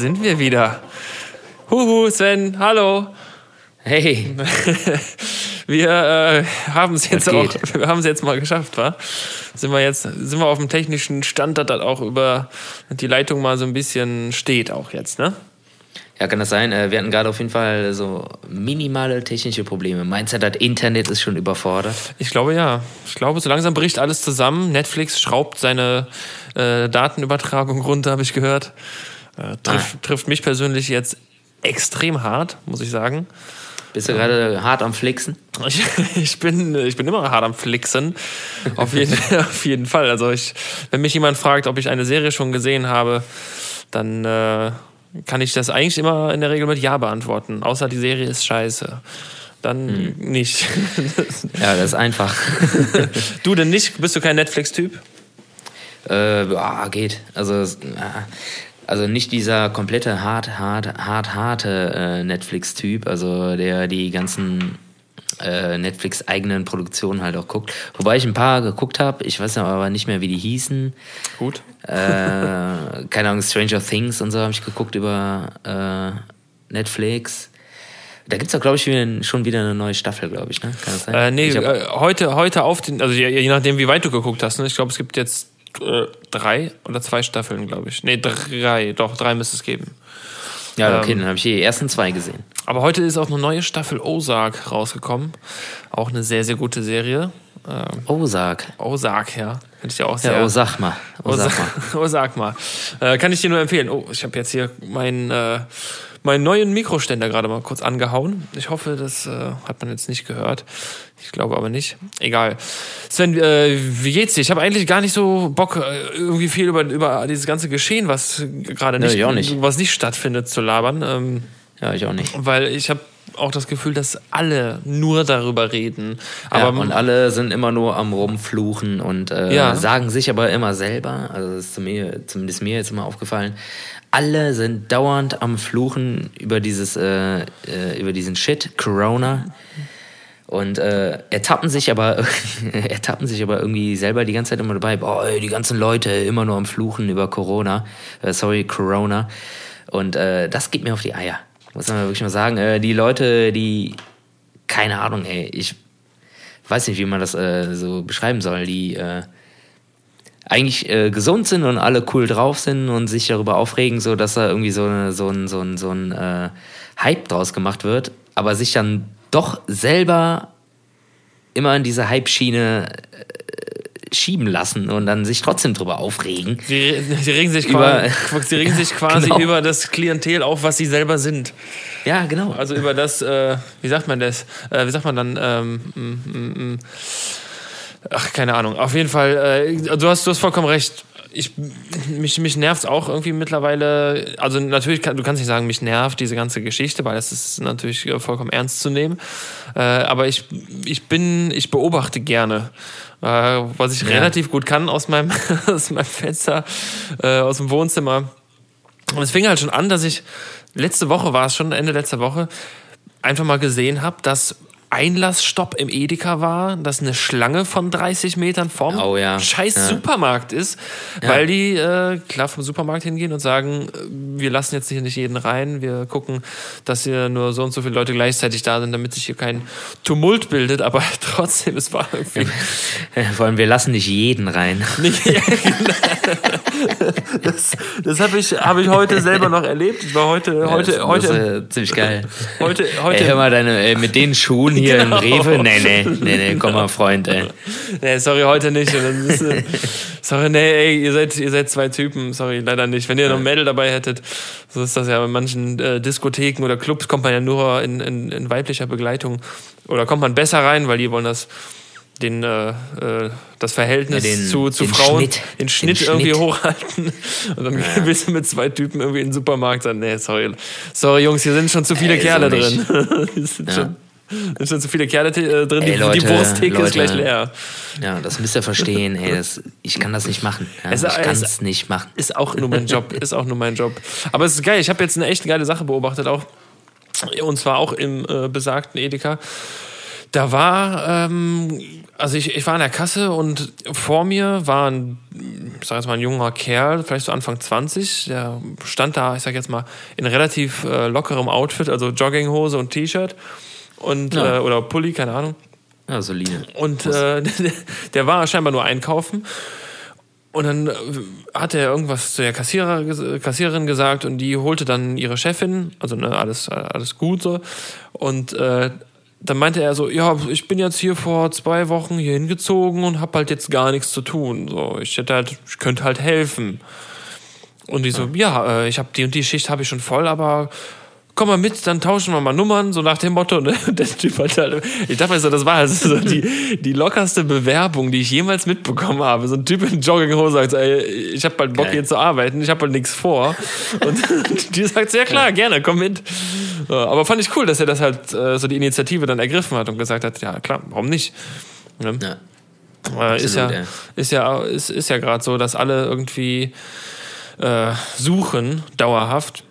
sind wir wieder. Huhu, Sven, hallo. Hey. wir äh, haben es jetzt auch, wir haben es jetzt mal geschafft, wa? Sind wir jetzt, sind wir auf dem technischen Stand, dass das auch über die Leitung mal so ein bisschen steht auch jetzt, ne? Ja, kann das sein. Äh, wir hatten gerade auf jeden Fall so minimale technische Probleme. Meinst du, das Internet ist schon überfordert? Ich glaube ja. Ich glaube, so langsam bricht alles zusammen. Netflix schraubt seine äh, Datenübertragung runter, habe ich gehört. Äh, trifft, ah. trifft mich persönlich jetzt extrem hart, muss ich sagen. Bist du gerade hart am Flixen? Ich, ich, bin, ich bin immer hart am Flixen. Auf jeden, auf jeden Fall. Also ich, wenn mich jemand fragt, ob ich eine Serie schon gesehen habe, dann äh, kann ich das eigentlich immer in der Regel mit Ja beantworten. Außer die Serie ist scheiße. Dann hm. nicht. ja, das ist einfach. du denn nicht? Bist du kein Netflix-Typ? Äh, boah, geht. Also, also nicht dieser komplette hart, hart, hart, harte äh, Netflix-Typ, also der die ganzen äh, Netflix eigenen Produktionen halt auch guckt. Wobei ich ein paar geguckt habe, ich weiß aber nicht mehr, wie die hießen. Gut. Äh, keine Ahnung, Stranger Things und so habe ich geguckt über äh, Netflix. Da gibt es auch, glaube ich, schon wieder eine neue Staffel, glaube ich, ne? Kann das sein? Äh, nee, hab, äh, heute, heute auf den, also je, je, nachdem, wie weit du geguckt hast, ne? Ich glaube, es gibt jetzt äh, drei oder zwei Staffeln, glaube ich. Nee, drei, doch, drei müsste es geben. Ja, okay, ähm, dann habe ich die ersten zwei gesehen. Aber heute ist auch eine neue Staffel Ozark rausgekommen. Auch eine sehr, sehr gute Serie. Ähm, Ozark. Ozark, ja. Finde ich ja auch sehr. Ja, sag mal. Sag mal. Sag mal. Äh, kann ich dir nur empfehlen. Oh, ich habe jetzt hier meinen. Äh, meinen neuen Mikroständer gerade mal kurz angehauen. Ich hoffe, das äh, hat man jetzt nicht gehört. Ich glaube aber nicht. Egal. Sven, äh, wie geht's dir? Ich habe eigentlich gar nicht so Bock, äh, irgendwie viel über, über dieses ganze Geschehen, was gerade nicht, nee, nicht, was nicht stattfindet, zu labern. Ähm, ja, ich auch nicht. Weil ich habe auch das Gefühl, dass alle nur darüber reden. Aber ja, und alle sind immer nur am rumfluchen und äh, ja. sagen sich aber immer selber, also das ist zu mir, zumindest mir jetzt immer aufgefallen, alle sind dauernd am Fluchen über dieses, äh, äh, über diesen Shit, Corona. Und äh, ertappen sich aber ertappen sich aber irgendwie selber die ganze Zeit immer dabei, boah, die ganzen Leute immer nur am Fluchen über Corona, äh, sorry, Corona. Und äh, das geht mir auf die Eier. Muss man wirklich mal sagen. Äh, die Leute, die, keine Ahnung, ey, ich weiß nicht, wie man das äh, so beschreiben soll, die äh, eigentlich äh, gesund sind und alle cool drauf sind und sich darüber aufregen, so dass da irgendwie so, eine, so ein, so ein, so ein äh, Hype draus gemacht wird, aber sich dann doch selber immer in diese Hype-Schiene äh, schieben lassen und dann sich trotzdem drüber aufregen. Sie, sie regen sich über, quasi, sie regen sich quasi genau. über das Klientel auf, was sie selber sind. Ja, genau. Also über das, äh, wie sagt man das? Äh, wie sagt man dann? Ähm, mm, mm, mm. Ach, keine Ahnung. Auf jeden Fall, äh, du, hast, du hast vollkommen recht. Ich, mich mich nervt es auch irgendwie mittlerweile. Also natürlich, kann, du kannst nicht sagen, mich nervt diese ganze Geschichte, weil das ist natürlich vollkommen ernst zu nehmen. Äh, aber ich, ich bin, ich beobachte gerne. Äh, was ich ja. relativ gut kann aus meinem, aus meinem Fenster, äh, aus dem Wohnzimmer. Und es fing halt schon an, dass ich, letzte Woche war es schon, Ende letzter Woche, einfach mal gesehen habe, dass Einlassstopp im Edeka war, das eine Schlange von 30 Metern vorm oh, ja. scheiß ja. Supermarkt ist, weil die äh, klar vom Supermarkt hingehen und sagen, äh, wir lassen jetzt hier nicht jeden rein, wir gucken, dass hier nur so und so viele Leute gleichzeitig da sind, damit sich hier kein Tumult bildet, aber trotzdem, es war irgendwie... Vor allem, wir lassen nicht jeden rein. Nicht, genau. das das habe ich, hab ich heute selber noch erlebt. Ich war heute... heute, das, heute das ist, ziemlich geil. Heute, heute, ey, hör mal, deine, ey, mit den Schuhen hier genau. im Rewe? Nee, nee, nee, nee, komm mal, Freund, ey. Nee, sorry, heute nicht. Ist, sorry, nee, ey, ihr seid, ihr seid zwei Typen, sorry, leider nicht. Wenn ihr noch ein Mädel dabei hättet, so ist das ja in manchen äh, Diskotheken oder Clubs kommt man ja nur in, in, in weiblicher Begleitung. Oder kommt man besser rein, weil die wollen das den, äh, äh das Verhältnis ja, den, zu, zu den Frauen, Schnitt. den Schnitt den irgendwie Schnitt. hochhalten. Und dann ja. bist du mit zwei Typen irgendwie in den Supermarkt sagen, nee, sorry, sorry Jungs, hier sind schon zu viele äh, Kerle so drin. ja. Schon, sind schon zu viele Kerle äh, drin, ey, die, Leute, die Wursttheke Leute, ist gleich leer. Ja, das müsst ihr verstehen. Ey, das, ich kann das nicht machen. Ja, es, ich kann es nicht machen. Ist auch nur mein Job. Ist auch nur mein Job. Aber es ist geil. Ich habe jetzt eine echt geile Sache beobachtet auch. Und zwar auch im äh, besagten Edeka Da war, ähm, also ich, ich war an der Kasse und vor mir war ein, ich sag jetzt mal, ein junger Kerl, vielleicht so Anfang 20, der stand da, ich sag jetzt mal, in relativ äh, lockerem Outfit, also Jogginghose und T-Shirt und ja. äh, oder Pulli, keine Ahnung. Ja, solide. Und äh, der war scheinbar nur einkaufen. Und dann äh, hat er irgendwas zu der Kassierer, Kassiererin gesagt und die holte dann ihre Chefin, also ne, alles, alles gut so. Und äh, dann meinte er so, ja, ich bin jetzt hier vor zwei Wochen hier hingezogen und hab halt jetzt gar nichts zu tun. So, ich hätte halt, ich könnte halt helfen. Und die so, ja, äh, ich habe die und die Schicht habe ich schon voll, aber komm mal mit, dann tauschen wir mal Nummern, so nach dem Motto. Ne? Der Typ hat halt, ich dachte mir so, das war also so die, die lockerste Bewerbung, die ich jemals mitbekommen habe. So ein Typ in Jogginghose sagt, ey, ich habe bald Bock Geil. hier zu arbeiten, ich habe halt nichts vor. Und die sagt, ja klar, gerne, komm mit. Aber fand ich cool, dass er das halt äh, so die Initiative dann ergriffen hat und gesagt hat, ja klar, warum nicht? Ne? Ja. Absolut, ist ja, ja, ist ja, ist, ist ja gerade so, dass alle irgendwie äh, suchen, dauerhaft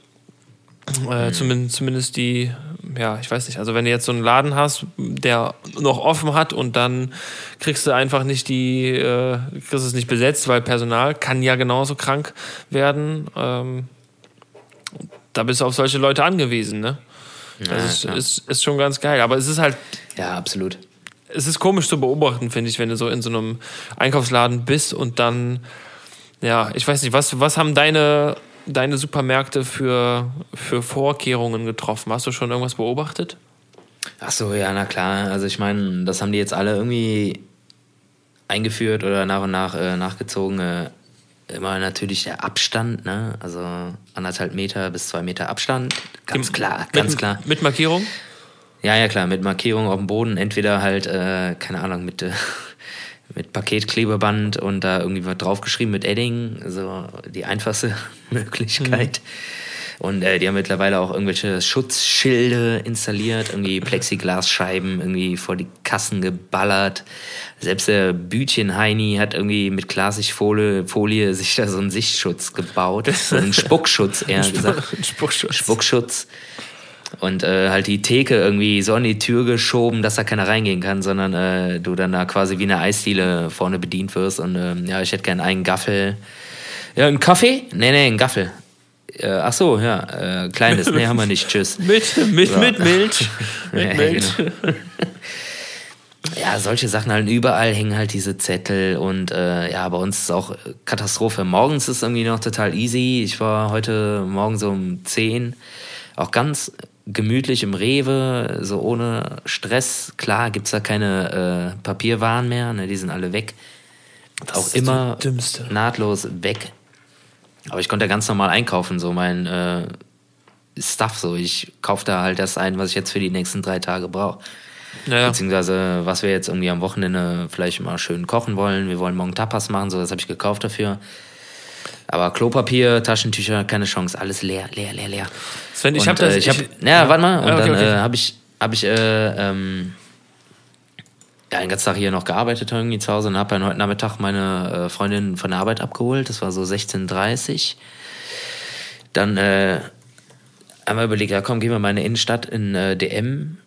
äh, mhm. zumindest, zumindest die, ja, ich weiß nicht, also wenn du jetzt so einen Laden hast, der noch offen hat und dann kriegst du einfach nicht die, äh, kriegst es nicht besetzt, weil Personal kann ja genauso krank werden. Ähm, da bist du auf solche Leute angewiesen, ne? Ja, das ist, ist, ist schon ganz geil. Aber es ist halt. Ja, absolut. Es ist komisch zu beobachten, finde ich, wenn du so in so einem Einkaufsladen bist und dann, ja, ich weiß nicht, was, was haben deine deine Supermärkte für, für Vorkehrungen getroffen? Hast du schon irgendwas beobachtet? Ach so, ja, na klar. Also ich meine, das haben die jetzt alle irgendwie eingeführt oder nach und nach äh, nachgezogen. Äh, immer natürlich der Abstand, ne? Also anderthalb Meter bis zwei Meter Abstand. Ganz klar, ganz mit, klar. Mit Markierung? Ja, ja, klar, mit Markierung auf dem Boden. Entweder halt, äh, keine Ahnung, mit äh, mit Paketklebeband und da irgendwie was draufgeschrieben mit Edding, so die einfachste Möglichkeit. Mhm. Und äh, die haben mittlerweile auch irgendwelche Schutzschilde installiert, irgendwie Plexiglasscheiben irgendwie vor die Kassen geballert. Selbst der Bütchen-Heini hat irgendwie mit Klarsichtfolie Folie sich da so einen Sichtschutz gebaut. So einen Spuckschutz, eher gesagt. Spuckschutz. Spuckschutz und äh, halt die Theke irgendwie so an die Tür geschoben, dass da keiner reingehen kann, sondern äh, du dann da quasi wie eine Eisdiele vorne bedient wirst. Und äh, ja, ich hätte gern einen Gaffel. Ja, einen Kaffee? Nee, nee, einen Gaffel. Äh, ach so, ja, äh, kleines. Nee, haben wir nicht. Tschüss. mit, mit, so. mit Milch. mit Milch. Genau. ja, solche Sachen halt überall hängen halt diese Zettel und äh, ja, bei uns ist auch Katastrophe. Morgens ist irgendwie noch total easy. Ich war heute Morgen so um 10, auch ganz gemütlich im Rewe, so ohne Stress. Klar gibt es da keine äh, Papierwaren mehr, ne, die sind alle weg. Das auch immer nahtlos weg. Aber ich konnte ganz normal einkaufen, so mein äh, Stuff. So. Ich kaufe da halt das ein, was ich jetzt für die nächsten drei Tage brauche. Naja. Beziehungsweise, was wir jetzt irgendwie am Wochenende vielleicht mal schön kochen wollen. Wir wollen morgen Tapas machen, so das habe ich gekauft dafür. Aber Klopapier, Taschentücher, keine Chance, alles leer, leer, leer, leer. Sven, ich habe das. Äh, ich hab, ja, ja, warte mal. Und okay, dann okay. äh, habe ich, hab ich äh, ähm, ja, den ganzen Tag hier noch gearbeitet irgendwie zu Hause und habe dann heute Nachmittag meine äh, Freundin von der Arbeit abgeholt. Das war so 16.30 Dann äh, haben wir überlegt, ja komm, gehen wir mal in die Innenstadt in äh, DM.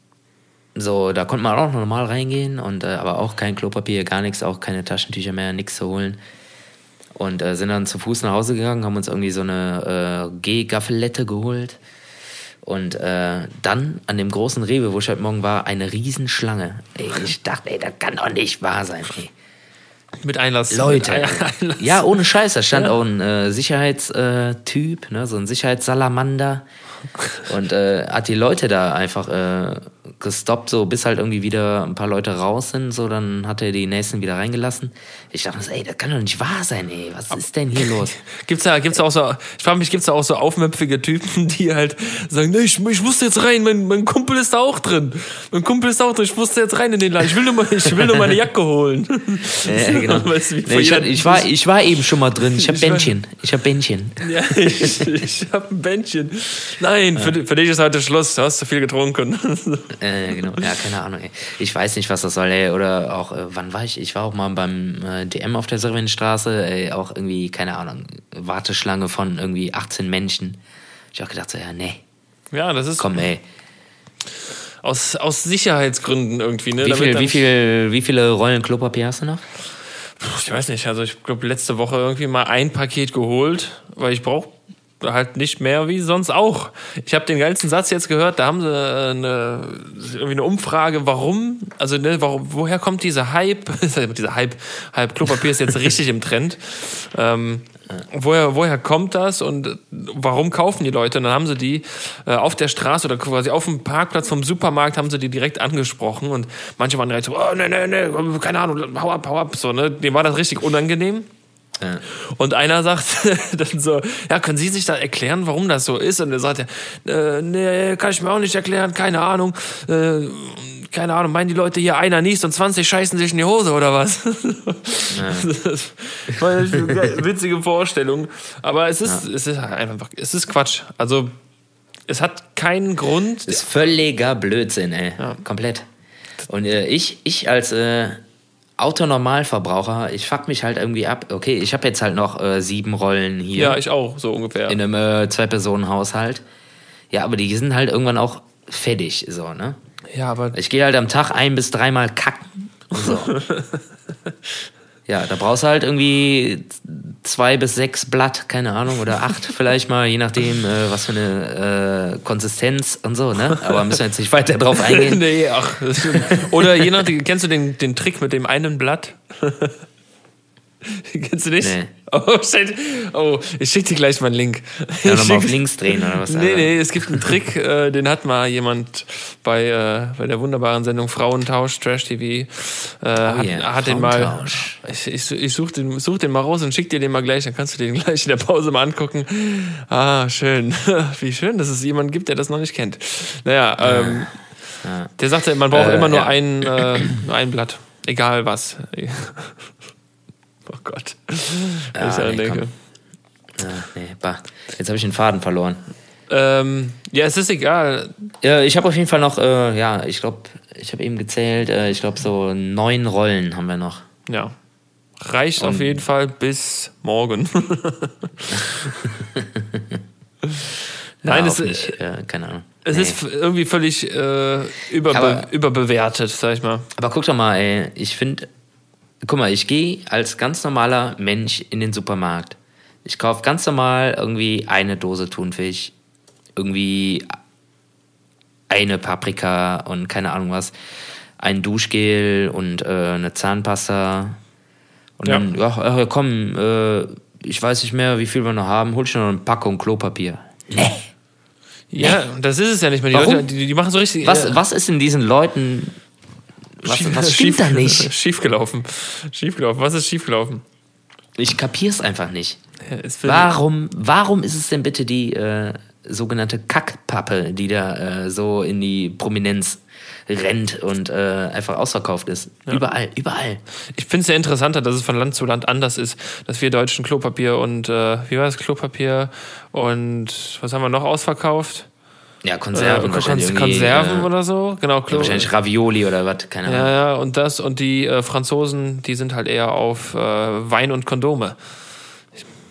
So, da konnte man auch normal reingehen, und äh, aber auch kein Klopapier, gar nichts, auch keine Taschentücher mehr, nichts zu holen. Und äh, sind dann zu Fuß nach Hause gegangen, haben uns irgendwie so eine äh, G-Gaffelette geholt. Und äh, dann an dem großen Rewe, wo ich heute Morgen war, eine Riesenschlange. Ey, ich dachte, ey, das kann doch nicht wahr sein. Ey. Mit Einlass. Leute. Mit Einlass. Ja, ohne Scheiß. Da stand ja. auch ein äh, Sicherheitstyp, ne, so ein Sicherheitssalamander. Und äh, hat die Leute da einfach äh, gestoppt, so bis halt irgendwie wieder ein paar Leute raus sind, so dann hat er die nächsten wieder reingelassen. Ich dachte, ey, das kann doch nicht wahr sein, ey, was ist denn hier los? gibt's da, gibt's da auch so, ich frage mich, gibt's da auch so aufmüpfige Typen, die halt sagen, nee, ich, ich musste jetzt rein, mein, mein Kumpel ist da auch drin. Mein Kumpel ist da auch drin, ich musste jetzt rein in den Laden, ich will nur, mal, ich will nur meine Jacke holen. Ja, genau. nee, ich, hat, ich, war, ich war eben schon mal drin, ich hab Bändchen, ich hab Bändchen. Ja, ich, ich hab ein Bändchen. Nein, ja. für, für dich ist heute Schluss, du hast zu viel getrunken. Äh, genau. Ja, keine Ahnung. Ey. Ich weiß nicht, was das soll, ey. Oder auch, äh, wann war ich? Ich war auch mal beim äh, DM auf der Servienstraße, ey, auch irgendwie, keine Ahnung, Warteschlange von irgendwie 18 Menschen. Ich hab gedacht, so, ja, nee. Ja, das ist. Komm, ey. aus, aus Sicherheitsgründen irgendwie. Ne? Wie, viel, wie, viel, wie viele Rollen Klopapier hast du noch? Ich weiß nicht, also ich glaube letzte Woche irgendwie mal ein Paket geholt, weil ich brauche halt nicht mehr wie sonst auch. Ich habe den geilsten Satz jetzt gehört, da haben sie äh, eine, irgendwie eine Umfrage, warum, also ne, warum, woher kommt dieser Hype, dieser Hype, Hype Klopapier ist jetzt richtig im Trend. Ähm, woher, woher kommt das und warum kaufen die Leute? Und dann haben sie die äh, auf der Straße oder quasi auf dem Parkplatz vom Supermarkt haben sie die direkt angesprochen und manche waren direkt so, oh, ne, ne, ne, keine Ahnung, hau ab, hau ab, so, ne, dem war das richtig unangenehm. Ja. Und einer sagt dann so, ja, können Sie sich da erklären, warum das so ist? Und er sagt, äh, nee, kann ich mir auch nicht erklären, keine Ahnung. Äh, keine Ahnung, meinen die Leute hier, einer niest und 20 scheißen sich in die Hose oder was? Ja. Das war eine witzige Vorstellung. Aber es ist, ja. es ist einfach, es ist Quatsch. Also, es hat keinen Grund. Es ist völliger Blödsinn, ey. Ja. Komplett. Und äh, ich, ich als äh, Autonormalverbraucher, ich fuck mich halt irgendwie ab. Okay, ich habe jetzt halt noch äh, sieben Rollen hier. Ja, ich auch, so ungefähr. In einem äh, Zwei-Personen-Haushalt. Ja, aber die sind halt irgendwann auch fertig, so, ne? Ja, aber. Ich gehe halt am Tag ein bis dreimal kacken. So. ja, da brauchst du halt irgendwie zwei bis sechs Blatt, keine Ahnung, oder acht vielleicht mal, je nachdem, äh, was für eine äh, Konsistenz und so, ne? Aber müssen wir jetzt nicht weiter drauf eingehen. nee, ach. Oder je nachdem, kennst du den, den Trick mit dem einen Blatt? Kennst du nicht? Nee. Oh, shit. Oh, ich schick dir gleich mal einen Link. Ja, nochmal auf links drehen oder was? Nee, nee, es gibt einen Trick, äh, den hat mal jemand bei, äh, bei der wunderbaren Sendung Frauentausch, Trash TV, äh, oh hat, yeah. hat den mal. Ich, ich, ich such, den, such den mal raus und schick dir den mal gleich, dann kannst du den gleich in der Pause mal angucken. Ah, schön. Wie schön, dass es jemanden gibt, der das noch nicht kennt. Naja, ähm, ja. der sagte, man braucht äh, immer nur ja. ein, äh, ein Blatt. Egal was. Oh Gott. Ja, ich nee, denke. Ja, nee, bah. Jetzt habe ich den Faden verloren. Ähm, ja, es ist egal. Ja, ich habe auf jeden Fall noch, äh, ja, ich glaube, ich habe eben gezählt, äh, ich glaube, so neun Rollen haben wir noch. Ja. Reicht Und auf jeden Fall bis morgen. Nein, es ist. Äh, keine Ahnung. Es nee. ist irgendwie völlig äh, überbe aber, überbewertet, sag ich mal. Aber guck doch mal, ey, ich finde, guck mal, ich gehe als ganz normaler Mensch in den Supermarkt. Ich kaufe ganz normal irgendwie eine Dose Thunfisch, irgendwie eine Paprika und keine Ahnung was, ein Duschgel und äh, eine Zahnpasta. Und ja. dann, ja, ja komm, äh, ich weiß nicht mehr, wie viel wir noch haben, hol schon noch eine Packung Klopapier. Nee. Ja, das ist es ja nicht mehr. Die Warum? Leute, die, die machen so richtig. Was, äh, was ist in diesen Leuten was, was stimmt da nicht? Schiefgelaufen. Schiefgelaufen. Was ist schiefgelaufen? Ich kapier's einfach nicht. Warum, warum ist es denn bitte die äh, sogenannte Kackpappe, die da äh, so in die Prominenz rennt und äh, einfach ausverkauft ist? Ja. Überall, überall. Ich finde es sehr interessanter, dass es von Land zu Land anders ist, dass wir Deutschen Klopapier und, äh, wie war das, Klopapier und was haben wir noch ausverkauft? Ja, Konserven. Äh, wahrscheinlich Konserven äh, oder so. Genau, ja, wahrscheinlich Ravioli oder was, keine Ahnung. Ja, ja, und das und die äh, Franzosen, die sind halt eher auf äh, Wein und Kondome.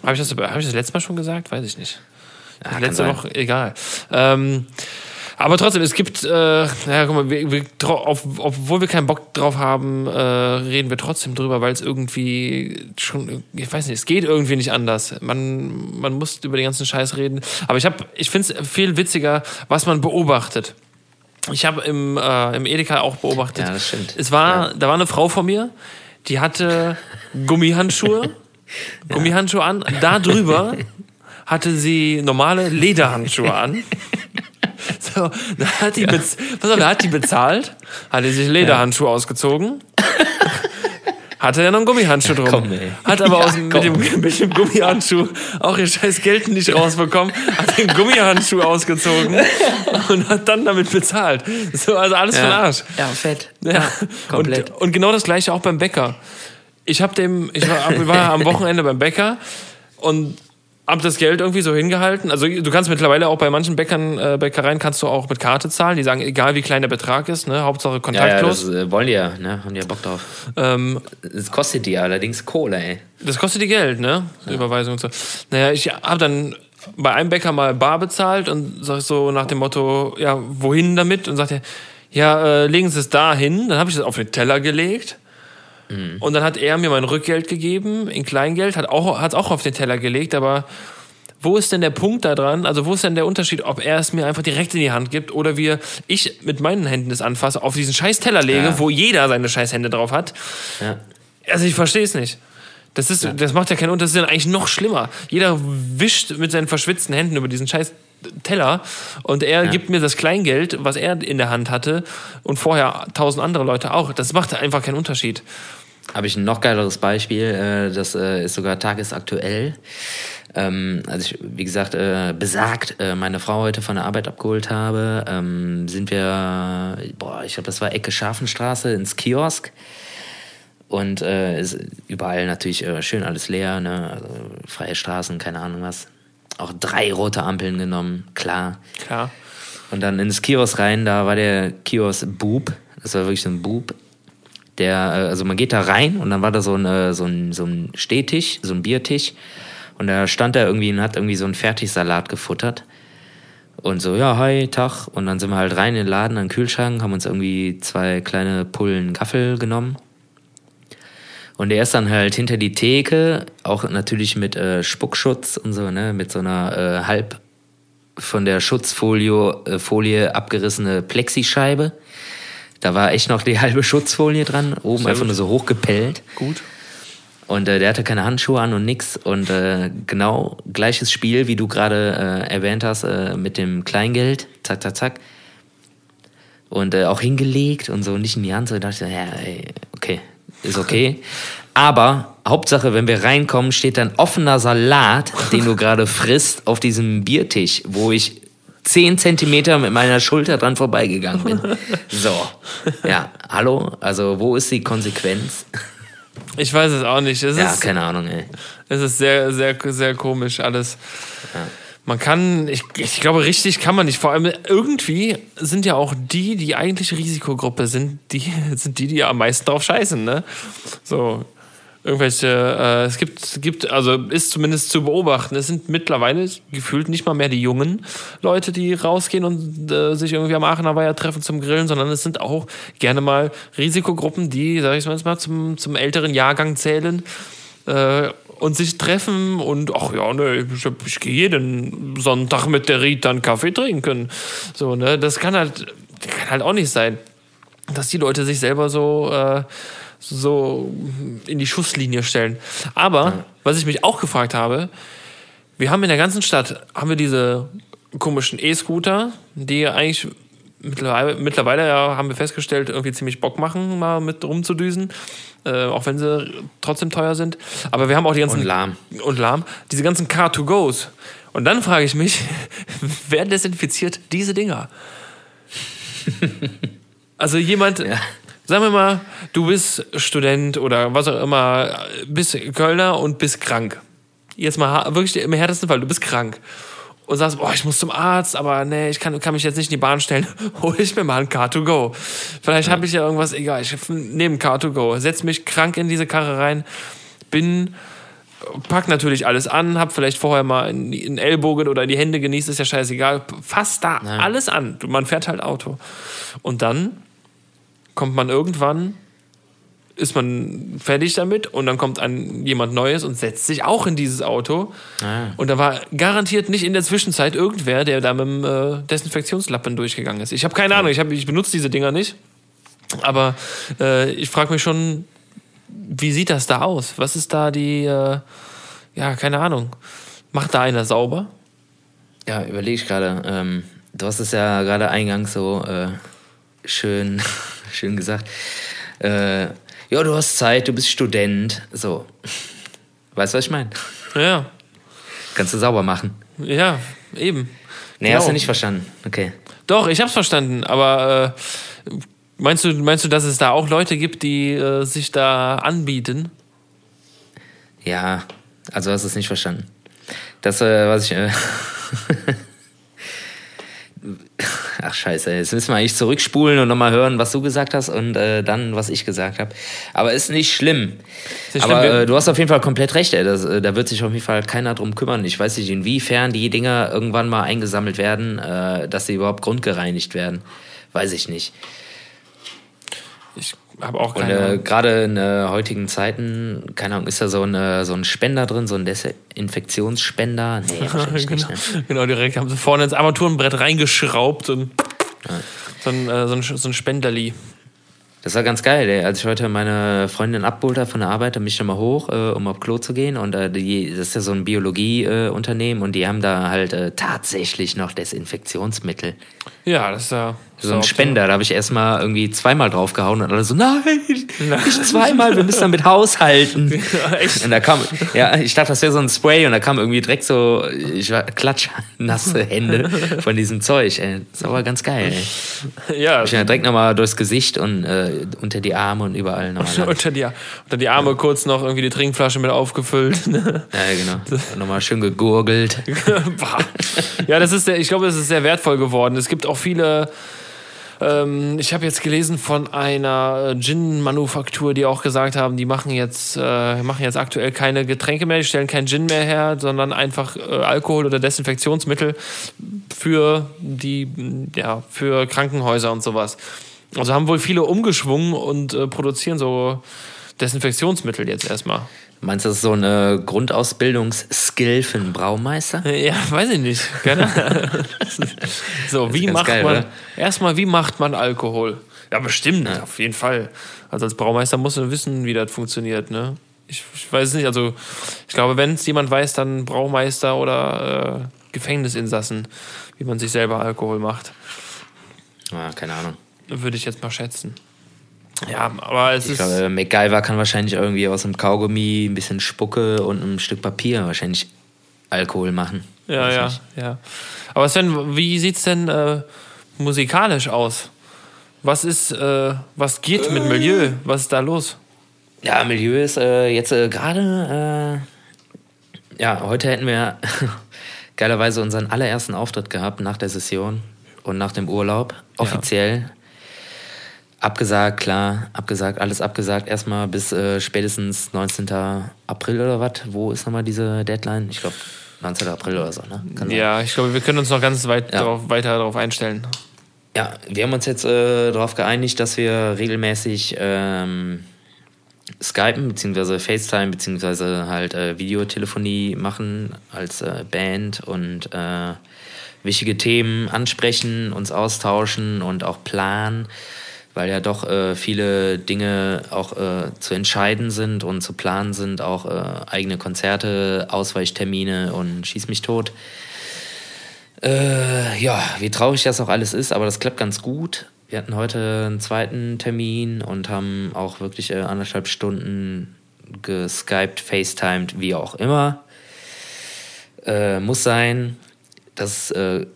Habe ich, das, hab ich das letzte Mal schon gesagt? Weiß ich nicht. Ja, letzte Woche, egal. Ähm, aber trotzdem, es gibt, äh, naja, guck mal, wir, wir, auf, obwohl wir keinen Bock drauf haben, äh, reden wir trotzdem drüber, weil es irgendwie schon, ich weiß nicht, es geht irgendwie nicht anders. Man, man muss über den ganzen Scheiß reden. Aber ich habe, ich finde es viel witziger, was man beobachtet. Ich habe im, äh, im Edeka auch beobachtet. Ja, das stimmt. Es war, ja. da war eine Frau vor mir, die hatte Gummihandschuhe. Gummihandschuhe an. Da drüber hatte sie normale Lederhandschuhe an. So, da hat die, ja. pass auf, da hat die bezahlt, hat die sich Lederhandschuhe ja. ausgezogen. Hatte ja noch einen Gummihandschuh drum. Komm, hat aber ja, aus, mit, dem, mit dem Gummihandschuh auch ihr scheiß Geld nicht rausbekommen, hat den Gummihandschuh ausgezogen und hat dann damit bezahlt. So, also alles ja. für den Arsch. Ja, fett. Ja, komplett. Und, und genau das gleiche auch beim Bäcker. Ich hab dem, ich war, war am Wochenende beim Bäcker und hab das Geld irgendwie so hingehalten. Also du kannst mittlerweile auch bei manchen Bäckern, äh, Bäckereien kannst du auch mit Karte zahlen. Die sagen, egal wie klein der Betrag ist, ne, Hauptsache kontaktlos. Ja, ja das äh, wollen die ja, ne, haben die ja Bock drauf. Ähm, das kostet die allerdings Kohle, ey. Das kostet die Geld, ne, ja. Überweisung und so. Naja, ich hab dann bei einem Bäcker mal bar bezahlt und sag so nach dem Motto, ja, wohin damit? Und sagt er, ja, äh, legen Sie es da hin. Dann habe ich es auf den Teller gelegt. Mhm. Und dann hat er mir mein Rückgeld gegeben in Kleingeld, hat auch, hat auch auf den Teller gelegt, aber wo ist denn der Punkt da dran? Also, wo ist denn der Unterschied, ob er es mir einfach direkt in die Hand gibt oder wir, ich mit meinen Händen es anfasse, auf diesen scheiß Teller lege, ja. wo jeder seine scheiß Hände drauf hat? Ja. Also, ich verstehe es nicht. Das, ist, ja. das macht ja keinen Unterschied. Das ist ja eigentlich noch schlimmer. Jeder wischt mit seinen verschwitzten Händen über diesen scheiß Teller und er gibt mir das Kleingeld, was er in der Hand hatte und vorher tausend andere Leute auch. Das macht einfach keinen Unterschied. Habe ich ein noch geileres Beispiel, äh, das äh, ist sogar tagesaktuell. Ähm, als ich, wie gesagt, äh, besagt meine Frau heute von der Arbeit abgeholt habe, ähm, sind wir, boah, ich glaube, das war Ecke Scharfenstraße ins Kiosk. Und ist überall natürlich schön alles leer, ne? Also freie Straßen, keine Ahnung was. Auch drei rote Ampeln genommen, klar. Klar. Und dann ins Kiosk rein, da war der Kiosk Bub. Das war wirklich so ein Bub. Der, äh, also man geht da rein und dann war da so ein, äh, so ein, so ein Stehtisch, so ein Biertisch. Und da stand er irgendwie und hat irgendwie so einen Fertigsalat gefuttert. Und so, ja, hi, Tag. Und dann sind wir halt rein in den Laden, an den Kühlschrank, haben uns irgendwie zwei kleine Pullen Gaffel genommen und er ist dann halt hinter die Theke, auch natürlich mit äh, Spuckschutz und so, ne, mit so einer äh, halb von der Schutzfolie äh, Folie abgerissene Plexischeibe. Da war echt noch die halbe Schutzfolie dran, oben Sehr einfach gut. nur so hochgepellt. Gut. Und äh, der hatte keine Handschuhe an und nix. Und äh, genau gleiches Spiel, wie du gerade äh, erwähnt hast, äh, mit dem Kleingeld. Zack, zack, zack. Und äh, auch hingelegt und so nicht in die Hand. So da dachte ich, ja, ey, okay, ist okay. Aber Hauptsache, wenn wir reinkommen, steht dann offener Salat, den du gerade frisst, auf diesem Biertisch, wo ich zehn Zentimeter mit meiner Schulter dran vorbeigegangen bin. So, ja, hallo, also wo ist die Konsequenz? Ich weiß es auch nicht. Es ja, ist, keine Ahnung, ey. Es ist sehr, sehr, sehr komisch alles. Ja. Man kann, ich, ich glaube, richtig kann man nicht. Vor allem irgendwie sind ja auch die, die eigentlich Risikogruppe sind, die sind die, die am meisten drauf scheißen, ne? So, irgendwelche, äh, es gibt, gibt, also ist zumindest zu beobachten, es sind mittlerweile gefühlt nicht mal mehr die jungen Leute, die rausgehen und äh, sich irgendwie am Aachener Weiher treffen zum Grillen, sondern es sind auch gerne mal Risikogruppen, die, sag ich mal, zum, zum älteren Jahrgang zählen. Äh, und sich treffen und ach ja, ne, ich, ich gehe jeden Sonntag mit der Rita einen Kaffee trinken. So, ne, das kann halt, kann halt auch nicht sein, dass die Leute sich selber so, äh, so in die Schusslinie stellen. Aber, ja. was ich mich auch gefragt habe, wir haben in der ganzen Stadt, haben wir diese komischen E-Scooter, die eigentlich mittlerweile, mittlerweile ja, haben wir festgestellt, irgendwie ziemlich Bock machen, mal mit rumzudüsen äh, auch wenn sie trotzdem teuer sind. Aber wir haben auch die ganzen. Und lahm. Und lahm. Diese ganzen Car-to-Goes. Und dann frage ich mich, wer desinfiziert diese Dinger? also jemand. Ja. Sagen wir mal, du bist Student oder was auch immer, bist Kölner und bist krank. Jetzt mal wirklich im härtesten Fall, du bist krank und sagst, boah, ich muss zum Arzt, aber nee, ich kann, kann mich jetzt nicht in die Bahn stellen, hole ich mir mal ein Car2Go. Vielleicht ja. habe ich ja irgendwas, egal, ich nehme ein Car2Go, setz mich krank in diese Karre rein, bin, pack natürlich alles an, hab vielleicht vorher mal in den Ellbogen oder in die Hände genießt, ist ja scheißegal, fass da ja. alles an. Man fährt halt Auto. Und dann kommt man irgendwann ist man fertig damit und dann kommt ein, jemand Neues und setzt sich auch in dieses Auto. Ah. Und da war garantiert nicht in der Zwischenzeit irgendwer, der da mit dem äh, Desinfektionslappen durchgegangen ist. Ich habe keine Ahnung, ich, hab, ich benutze diese Dinger nicht. Aber äh, ich frage mich schon, wie sieht das da aus? Was ist da die, äh, ja, keine Ahnung. Macht da einer sauber? Ja, überlege ich gerade. Ähm, du hast es ja gerade eingangs so äh, schön, schön gesagt. Äh, ja, du hast Zeit, du bist Student. So. Weißt du, was ich meine? Ja. Kannst du sauber machen. Ja, eben. Nee, genau. hast du nicht verstanden. Okay. Doch, ich hab's verstanden, aber äh, meinst, du, meinst du, dass es da auch Leute gibt, die äh, sich da anbieten? Ja, also hast du es nicht verstanden. Das, äh, was ich. Ach scheiße, jetzt müssen wir eigentlich zurückspulen und nochmal hören, was du gesagt hast und äh, dann, was ich gesagt habe. Aber ist nicht schlimm. Ist Aber schlimm. Äh, du hast auf jeden Fall komplett recht, ey. Das, äh, da wird sich auf jeden Fall keiner drum kümmern. Ich weiß nicht, inwiefern die Dinger irgendwann mal eingesammelt werden, äh, dass sie überhaupt grundgereinigt werden. weiß ich nicht. Ich habe auch keine Und äh, gerade in äh, heutigen Zeiten, keine Ahnung, ist da so ein, äh, so ein Spender drin, so ein Desinfektionsspender? Nee, genau. nicht. Ne? Genau, direkt haben sie vorne ins Armaturenbrett reingeschraubt und ja. so, ein, äh, so, ein, so ein Spenderli. Das war ganz geil, ey. Als ich heute meine Freundin abgeholt von der Arbeit, dann bin ich schon mal hoch, äh, um auf Klo zu gehen. Und äh, die, das ist ja so ein Biologieunternehmen äh, und die haben da halt äh, tatsächlich noch Desinfektionsmittel. Ja, das ist ja so ein Spender, da habe ich erstmal irgendwie zweimal draufgehauen und alle so, nein, nicht zweimal, wir müssen damit haushalten. Ja, echt? Und da kam, ja, ich dachte, das wäre so ein Spray und da kam irgendwie direkt so, ich war klatschnasse Hände von diesem Zeug. Ey. Das war aber ganz geil. Ey. Ja. Ich bin ja direkt nochmal durchs Gesicht und äh, unter die Arme und überall nochmal. unter, die, unter die Arme ja. kurz noch irgendwie die Trinkflasche mit aufgefüllt. Ne? ja, genau. nochmal schön gegurgelt. ja, das ist sehr, ich glaube, es ist sehr wertvoll geworden. Es gibt auch viele ähm, ich habe jetzt gelesen von einer Gin-Manufaktur, die auch gesagt haben, die machen jetzt, äh, machen jetzt aktuell keine Getränke mehr, die stellen kein Gin mehr her, sondern einfach äh, Alkohol oder Desinfektionsmittel für die, ja, für Krankenhäuser und sowas. Also haben wohl viele umgeschwungen und äh, produzieren so Desinfektionsmittel jetzt erstmal. Meinst du, das ist so eine Grundausbildungsskill für einen Braumeister? Ja, weiß ich nicht. so, wie macht geil, man. Oder? Erstmal, wie macht man Alkohol? Ja, bestimmt, ja. auf jeden Fall. Also als Braumeister muss man wissen, wie das funktioniert, ne? Ich, ich weiß es nicht. Also, ich glaube, wenn es jemand weiß, dann Braumeister oder äh, Gefängnisinsassen, wie man sich selber Alkohol macht. Ja, keine Ahnung. Würde ich jetzt mal schätzen. Ja, aber es ich ist. Glaube, MacGyver kann wahrscheinlich irgendwie aus einem Kaugummi ein bisschen Spucke und einem Stück Papier wahrscheinlich Alkohol machen. Ja, ja, ja. Aber Sven, wie sieht es denn äh, musikalisch aus? Was ist, äh, was geht mit Milieu? Was ist da los? Ja, Milieu ist äh, jetzt äh, gerade, äh, ja, heute hätten wir geilerweise unseren allerersten Auftritt gehabt nach der Session und nach dem Urlaub, offiziell. Ja. Abgesagt, klar, abgesagt, alles abgesagt. Erstmal bis äh, spätestens 19. April oder was? Wo ist nochmal diese Deadline? Ich glaube 19. April oder so, ne? Kann ja, sein. ich glaube, wir können uns noch ganz weit ja. drauf, weiter darauf einstellen. Ja, wir haben uns jetzt äh, darauf geeinigt, dass wir regelmäßig ähm, Skypen bzw. FaceTime bzw. halt äh, Videotelefonie machen als äh, Band und äh, wichtige Themen ansprechen, uns austauschen und auch planen weil ja doch äh, viele Dinge auch äh, zu entscheiden sind und zu planen sind, auch äh, eigene Konzerte, Ausweichtermine und Schieß mich tot. Äh, ja, wie traurig das auch alles ist, aber das klappt ganz gut. Wir hatten heute einen zweiten Termin und haben auch wirklich äh, anderthalb Stunden geskypt, facetimed, wie auch immer. Äh, muss sein. Das ist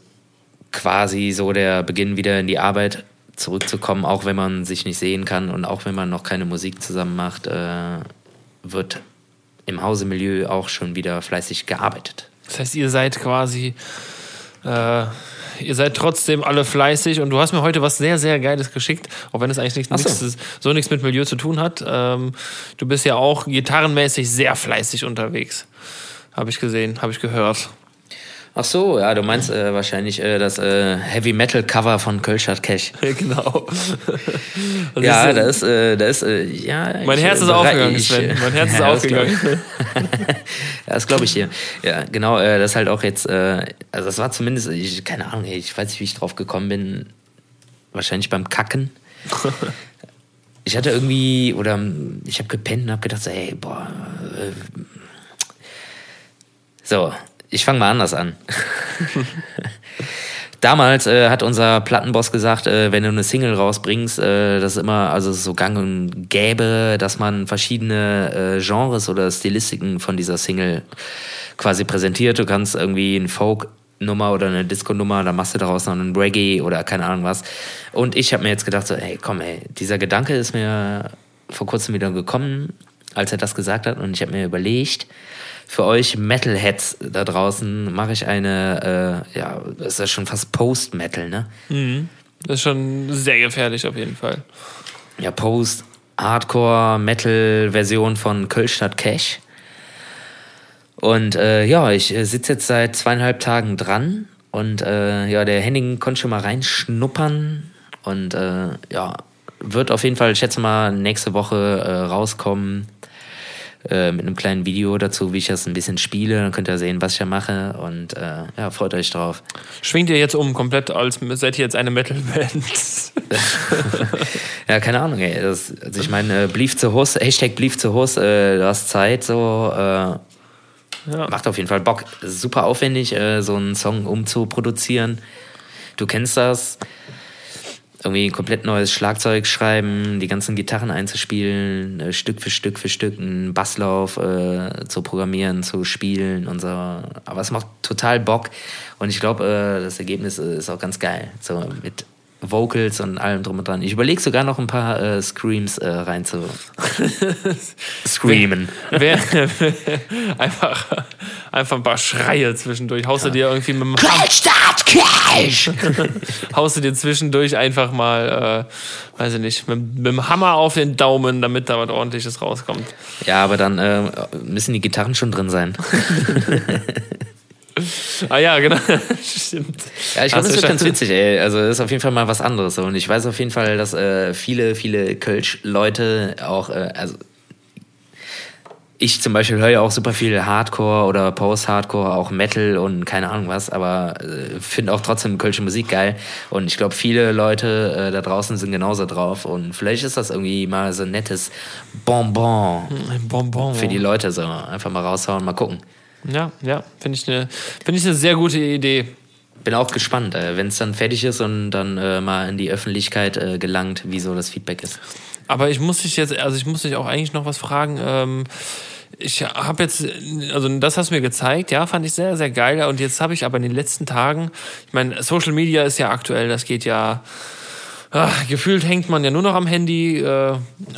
quasi so der Beginn wieder in die Arbeit zurückzukommen, auch wenn man sich nicht sehen kann und auch wenn man noch keine Musik zusammen macht, äh, wird im Hausemilieu auch schon wieder fleißig gearbeitet. Das heißt, ihr seid quasi, äh, ihr seid trotzdem alle fleißig und du hast mir heute was sehr, sehr Geiles geschickt, auch wenn es eigentlich so. nichts, so nichts mit Milieu zu tun hat. Ähm, du bist ja auch gitarrenmäßig sehr fleißig unterwegs. Habe ich gesehen, habe ich gehört. Ach so, ja, du meinst äh, wahrscheinlich äh, das äh, Heavy Metal Cover von Kölschat Cash. genau. ja, da ist, äh, da ist, äh, ja. Mein Herz ist aufgegangen, Sven. Mein Herz ist ja, aufgegangen. das glaube ich hier. Ja, genau, äh, das halt auch jetzt, äh, also das war zumindest, ich, keine Ahnung, ich weiß nicht, wie ich drauf gekommen bin. Wahrscheinlich beim Kacken. ich hatte irgendwie, oder ich habe gepennt und habe gedacht, so, ey, boah, äh, so, ich fange mal anders an. Damals äh, hat unser Plattenboss gesagt, äh, wenn du eine Single rausbringst, äh, das ist immer, also so gang und gäbe, dass man verschiedene äh, Genres oder Stilistiken von dieser Single quasi präsentiert. Du kannst irgendwie ein Folk Nummer oder eine Disco-Nummer, dann machst du daraus noch einen Reggae oder keine Ahnung was. Und ich habe mir jetzt gedacht, so, ey, komm, ey, dieser Gedanke ist mir vor kurzem wieder gekommen, als er das gesagt hat. Und ich habe mir überlegt, für euch Metalheads da draußen mache ich eine, äh, ja, das ist ja schon fast Post-Metal, ne? Mhm. Das ist schon sehr gefährlich auf jeden Fall. Ja, Post, Hardcore, Metal-Version von Kölstadt Cash. Und äh, ja, ich äh, sitze jetzt seit zweieinhalb Tagen dran und äh, ja, der Henning konnte schon mal reinschnuppern Und äh, ja, wird auf jeden Fall, ich schätze mal, nächste Woche äh, rauskommen äh, mit einem kleinen Video dazu, wie ich das ein bisschen spiele. Dann könnt ihr sehen, was ich da mache. Und äh, ja, freut euch drauf. Schwingt ihr jetzt um, komplett als seid ihr jetzt eine Metal-Band? ja, keine Ahnung, ey. Das, also ich meine, äh, Blief zu Hus, Hashtag Blief zu Hus, äh, du hast Zeit, so. Äh, ja. Macht auf jeden Fall Bock. Super aufwendig, äh, so einen Song umzuproduzieren. Du kennst das irgendwie ein komplett neues Schlagzeug schreiben, die ganzen Gitarren einzuspielen, äh, Stück für Stück für Stück einen Basslauf äh, zu programmieren, zu spielen und so. Aber es macht total Bock und ich glaube, äh, das Ergebnis ist auch ganz geil. So mit Vocals und allem drum und dran. Ich überlege sogar noch ein paar äh, Screams äh, rein zu screamen. Wer, wer, einfach, einfach ein paar Schreie zwischendurch. Haust ja. du dir irgendwie mit dem Cash! Haust du dir zwischendurch einfach mal, äh, weiß ich nicht, mit, mit, dem Hammer auf den Daumen, damit da was ordentliches rauskommt. Ja, aber dann äh, müssen die Gitarren schon drin sein. ah ja, genau. Stimmt. Ja, ich glaube, das wird ganz witzig, ey. Also das ist auf jeden Fall mal was anderes. Und ich weiß auf jeden Fall, dass äh, viele, viele Kölsch-Leute auch, äh, also ich zum Beispiel höre ja auch super viel Hardcore oder Post-Hardcore, auch Metal und keine Ahnung was, aber äh, finde auch trotzdem kölsche Musik geil. Und ich glaube, viele Leute äh, da draußen sind genauso drauf. Und vielleicht ist das irgendwie mal so ein nettes Bonbon, ein Bonbon. für die Leute so. Einfach mal raushauen, mal gucken. Ja, ja, finde ich eine find ich eine sehr gute Idee. Bin auch gespannt, äh, wenn es dann fertig ist und dann äh, mal in die Öffentlichkeit äh, gelangt, wie so das Feedback ist. Aber ich muss dich jetzt, also ich muss dich auch eigentlich noch was fragen. Ähm, ich habe jetzt, also das hast du mir gezeigt, ja, fand ich sehr, sehr geil. Und jetzt habe ich aber in den letzten Tagen, ich meine, Social Media ist ja aktuell, das geht ja Ach, gefühlt hängt man ja nur noch am Handy, äh,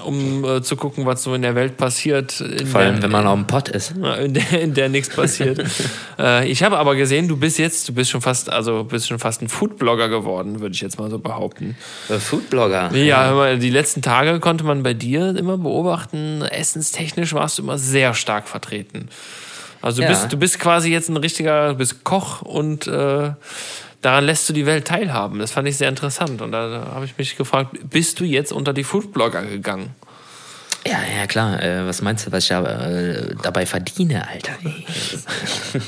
um äh, zu gucken, was so in der Welt passiert. Vor allem, der, wenn man auf dem Pott ist. In der, in der nichts passiert. äh, ich habe aber gesehen, du bist jetzt, du bist schon fast, also bist schon fast ein Foodblogger geworden, würde ich jetzt mal so behaupten. Äh, Foodblogger? Ja, ja. die letzten Tage konnte man bei dir immer beobachten, essenstechnisch warst du immer sehr stark vertreten. Also du, ja. bist, du bist quasi jetzt ein richtiger, du bist Koch und äh, daran lässt du die Welt teilhaben. Das fand ich sehr interessant. Und da, habe ich mich gefragt, bist du jetzt unter die Foodblogger gegangen? Ja, ja, klar. Äh, was meinst du, was ich da, äh, dabei verdiene, Alter?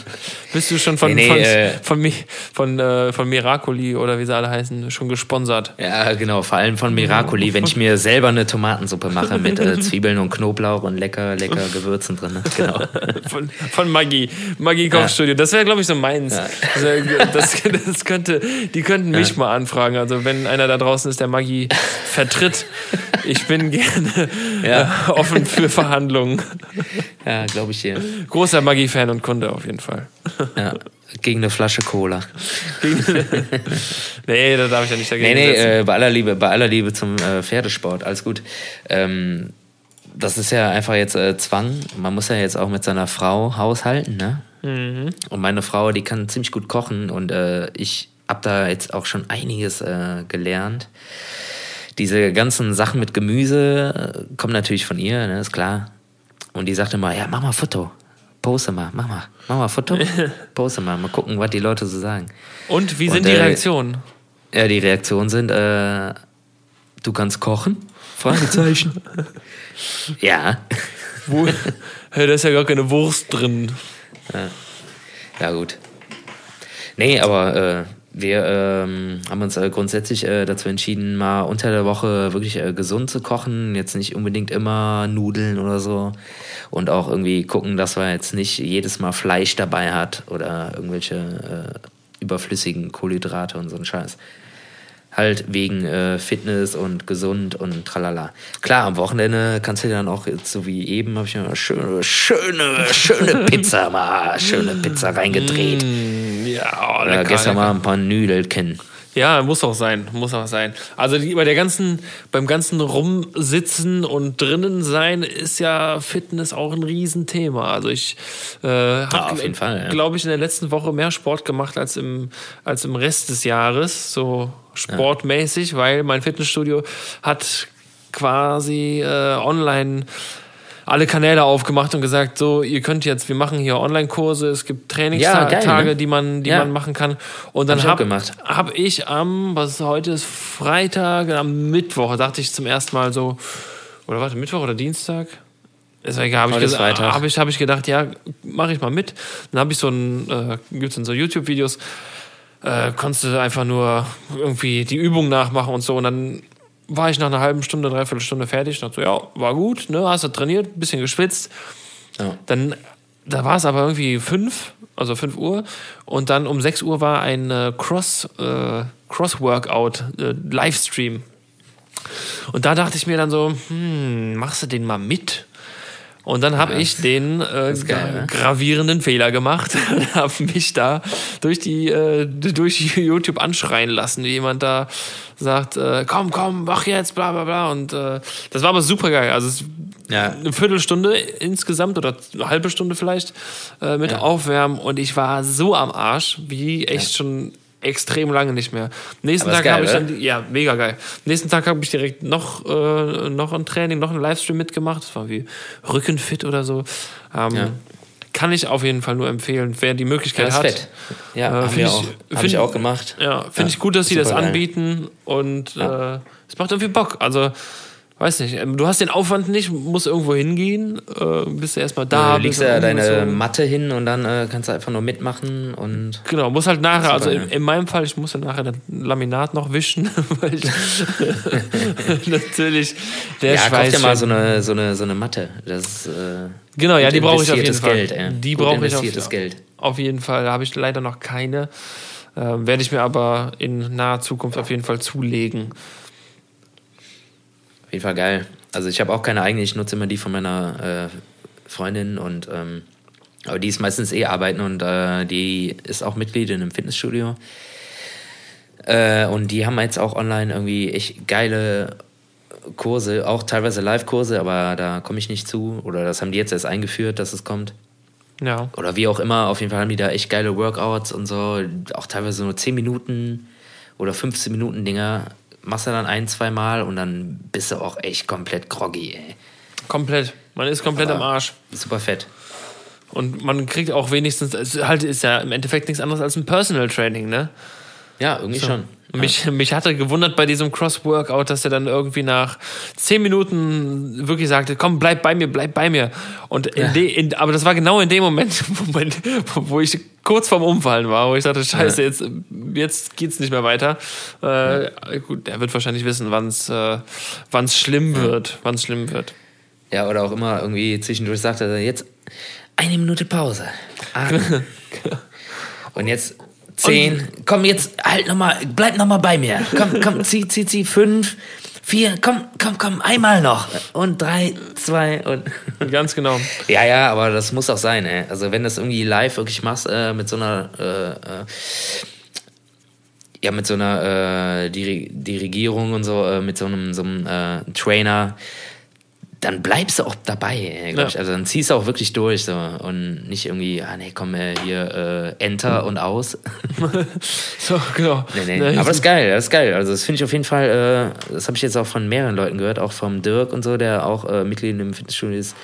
Bist du schon von, nee, nee, von, äh, von, von, äh, von Miracoli oder wie sie alle heißen, schon gesponsert? Ja, genau. Vor allem von Miracoli, wenn ich mir selber eine Tomatensuppe mache mit äh, Zwiebeln und Knoblauch und lecker, lecker Gewürzen drin. Ne? Genau. Von, von Maggi. Maggi Kochstudio. Ja. Das wäre, glaube ich, so meins. Ja. Also, das, das könnte, die könnten mich ja. mal anfragen. Also, wenn einer da draußen ist, der Maggi vertritt, ich bin gerne äh, offen für Verhandlungen. Ja, glaube ich dir. Großer Maggi-Fan und Kunde auf jeden Fall. Ja, gegen eine Flasche Cola. nee, da darf ich ja nicht dagegen Nee, nee, äh, bei aller Liebe, bei aller Liebe zum äh, Pferdesport, alles gut. Ähm, das ist ja einfach jetzt äh, Zwang. Man muss ja jetzt auch mit seiner Frau haushalten, ne? Mhm. Und meine Frau, die kann ziemlich gut kochen und äh, ich habe da jetzt auch schon einiges äh, gelernt. Diese ganzen Sachen mit Gemüse äh, kommen natürlich von ihr, ne, ist klar. Und die sagte mal, ja, mach mal Foto poste mal, mach mal, mach mal Foto, poste mal, mal gucken, was die Leute so sagen. Und wie sind Und, die Reaktionen? Äh, ja, die Reaktionen sind, äh, du kannst kochen? Fragezeichen. ja. Wo, hey, da ist ja gar keine Wurst drin. Ja, ja gut. Nee, aber äh, wir ähm, haben uns äh, grundsätzlich äh, dazu entschieden, mal unter der Woche wirklich äh, gesund zu kochen. Jetzt nicht unbedingt immer Nudeln oder so. Und auch irgendwie gucken, dass man jetzt nicht jedes Mal Fleisch dabei hat oder irgendwelche äh, überflüssigen Kohlenhydrate und so ein Scheiß. Halt wegen äh, Fitness und gesund und tralala. Klar, am Wochenende kannst du dann auch, so wie eben, habe ich eine schöne, schöne, schöne Pizza mal, schöne Pizza reingedreht. Ja, oh, lecker, gestern lecker. mal ein paar Nüdelchen. Ja, muss auch sein, muss auch sein. Also die, bei der ganzen, beim ganzen Rumsitzen und drinnen sein ist ja Fitness auch ein Riesenthema. Also ich äh, habe, ja, glaube ich, in der letzten Woche mehr Sport gemacht als im, als im Rest des Jahres, so sportmäßig, ja. weil mein Fitnessstudio hat quasi äh, online alle Kanäle aufgemacht und gesagt, so, ihr könnt jetzt, wir machen hier Online-Kurse, es gibt Trainingstage, ja, ne? die man, die ja. man machen kann. Und dann habe hab ich am, was heute ist, Freitag, am Mittwoch, dachte ich zum ersten Mal so, oder warte, Mittwoch oder Dienstag? Ist egal, habe ich, hab ich, hab ich gedacht, ja, mache ich mal mit. Dann habe ich so ein, äh, gibt es so YouTube-Videos, äh, konntest du einfach nur irgendwie die Übung nachmachen und so. Und dann war ich nach einer halben Stunde, dreiviertel Stunde fertig. Dachte so, ja, war gut, ne, hast du trainiert, bisschen geschwitzt. Ja. Dann, da war es aber irgendwie fünf, also fünf Uhr. Und dann um sechs Uhr war ein äh, Cross, äh, Cross-Workout, äh, Livestream. Und da dachte ich mir dann so, hm, machst du den mal mit? Und dann habe ja, ich den äh, geil, ne? gravierenden Fehler gemacht und habe mich da durch die äh, durch YouTube anschreien lassen, wie jemand da sagt, äh, komm, komm, mach jetzt, bla bla bla. Und äh, das war aber super geil. Also es, ja. eine Viertelstunde insgesamt oder eine halbe Stunde vielleicht äh, mit ja. Aufwärmen und ich war so am Arsch, wie echt schon extrem lange nicht mehr. Nächsten Tag habe ich dann, ja, mega geil. Nächsten Tag habe ich direkt noch, äh, noch ein Training, noch ein Livestream mitgemacht. Das war wie Rückenfit oder so. Ähm, ja. Kann ich auf jeden Fall nur empfehlen, wer die Möglichkeit ja, hat. Fett. Ja, äh, finde ich, find, ich auch gemacht. Ja, finde ja, ich gut, dass sie das anbieten und äh, es macht irgendwie Bock. Also weiß nicht, ähm, du hast den Aufwand nicht, musst irgendwo hingehen, äh, bist du erstmal da. Du legst ja deine so. Matte hin und dann äh, kannst du einfach nur mitmachen und. Genau, muss halt nachher, also in, in, meinem Fall, ich muss dann nachher das Laminat noch wischen, weil ich natürlich der ja, Schweiß. Ja, mal so eine, so eine, so eine Matte. Das, äh, genau, ja, die brauche ich auf jeden Fall. Geld, ey. Die brauche ich auf, Geld. auf jeden Fall. Da habe ich leider noch keine. Äh, Werde ich mir aber in naher Zukunft auf jeden Fall zulegen. Auf jeden Fall geil. Also ich habe auch keine eigene, ich nutze immer die von meiner äh, Freundin und ähm, aber die ist meistens eh arbeiten und äh, die ist auch Mitglied in einem Fitnessstudio. Äh, und die haben jetzt auch online irgendwie echt geile Kurse, auch teilweise Live-Kurse, aber da komme ich nicht zu. Oder das haben die jetzt erst eingeführt, dass es kommt. Ja. Oder wie auch immer, auf jeden Fall haben die da echt geile Workouts und so. Auch teilweise nur 10 Minuten oder 15 Minuten Dinger machst du dann ein, zwei Mal und dann bist du auch echt komplett groggy, ey. Komplett. Man ist komplett Aber am Arsch. Super fett. Und man kriegt auch wenigstens, halt ist ja im Endeffekt nichts anderes als ein Personal Training, ne? Ja, irgendwie so. schon. Mich, mich hatte gewundert bei diesem Cross-Workout, dass er dann irgendwie nach zehn Minuten wirklich sagte, komm, bleib bei mir, bleib bei mir. Und in ja. de, in, aber das war genau in dem Moment, wo, wo ich kurz vorm Umfallen war, wo ich dachte, scheiße, ja. jetzt, jetzt geht's nicht mehr weiter. Äh. Gut, er wird wahrscheinlich wissen, wann es äh, wann's schlimm wird, wann es schlimm wird. Ja, oder auch immer irgendwie zwischendurch sagt er, jetzt eine Minute Pause. Und jetzt Zehn. Komm, jetzt halt nochmal, bleib nochmal bei mir. Komm, komm, zieh, zieh, zieh. Fünf, vier, komm, komm, komm, einmal noch. Und drei, zwei und. Ganz genau. Ja, ja, aber das muss auch sein, ey. Also, wenn du das irgendwie live wirklich machst, äh, mit so einer. Äh, äh, ja, mit so einer äh, Dirigierung und so, äh, mit so einem, so einem Trainer, dann bleibst du auch dabei, ja. Also dann ziehst du auch wirklich durch so und nicht irgendwie, ah nee, komm äh, hier äh, Enter und aus. so, genau. Nee, nee. nee. Aber das ist geil, das ist geil. Also das finde ich auf jeden Fall, äh, das habe ich jetzt auch von mehreren Leuten gehört, auch vom Dirk und so, der auch äh, Mitglied im Fitnessstudio ist,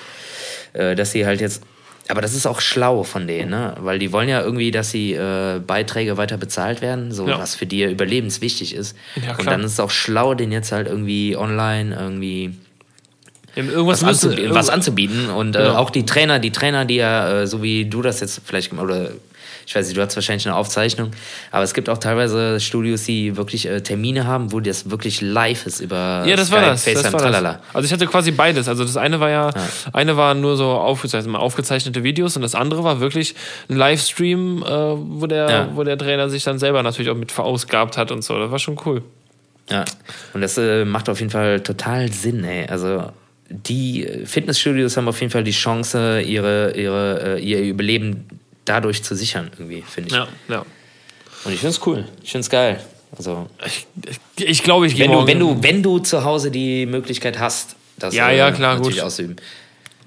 äh, dass sie halt jetzt aber das ist auch schlau von denen, ne? Weil die wollen ja irgendwie, dass die äh, Beiträge weiter bezahlt werden, so ja. was für die überlebenswichtig ist. Ja, und dann ist es auch schlau, den jetzt halt irgendwie online irgendwie irgendwas was, anzubieten, was anzubieten. Und äh, ja. auch die Trainer, die Trainer, die ja, äh, so wie du das jetzt vielleicht gemacht oder ich weiß nicht, du hast wahrscheinlich eine Aufzeichnung, aber es gibt auch teilweise Studios, die wirklich äh, Termine haben, wo das wirklich live ist über ja, das Skype, war das. FaceTime, das war tralala. Das. Also ich hatte quasi beides. Also das eine war ja, ja. eine war nur so aufgezeichnete, aufgezeichnete Videos und das andere war wirklich ein Livestream, äh, wo, der, ja. wo der Trainer sich dann selber natürlich auch mit verausgabt hat und so. Das war schon cool. Ja, und das äh, macht auf jeden Fall total Sinn, ey. Also die Fitnessstudios haben auf jeden Fall die Chance, ihre, ihre, äh, ihr Überleben dadurch zu sichern, irgendwie, finde ich. Ja, ja. Und ich finde es cool. Ich finde es geil. Also, ich, ich, ich glaube, ich wenn du, wenn du Wenn du zu Hause die Möglichkeit hast, das ja, ja, klar, natürlich gut. ausüben.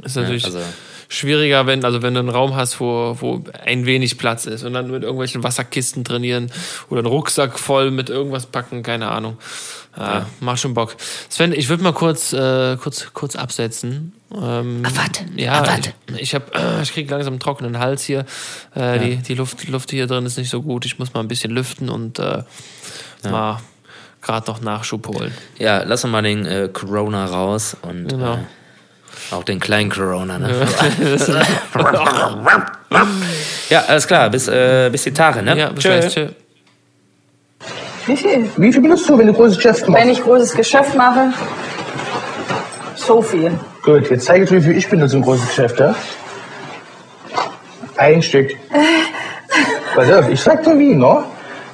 Ist natürlich ja, also, schwieriger, wenn, also wenn du einen Raum hast, wo, wo ein wenig Platz ist und dann mit irgendwelchen Wasserkisten trainieren oder einen Rucksack voll mit irgendwas packen, keine Ahnung. Ja. Mach schon Bock. Sven, ich würde mal kurz, äh, kurz, kurz absetzen. Ähm, ah, was? Ja, ah, ich, ich, hab, äh, ich krieg langsam einen trockenen Hals hier. Äh, ja. die, die Luft, Luft hier drin ist nicht so gut. Ich muss mal ein bisschen lüften und äh, ja. mal gerade noch Nachschub holen. Ja, lass mal den äh, Corona raus und genau. Äh, auch den kleinen Corona. Ne? ja, alles klar. Bis, äh, bis die Tage. Ne? Ja, bis tschö. Gleich, tschö. Wie viel? Wie viel benutzt du, wenn du großes Geschäft machst? Wenn ich großes Geschäft mache, so viel. Gut, jetzt zeige ich dir, wie viel ich benutze im großen Geschäft. Ja? Ein Stück. Pass auf, ich sag dir wie, ne?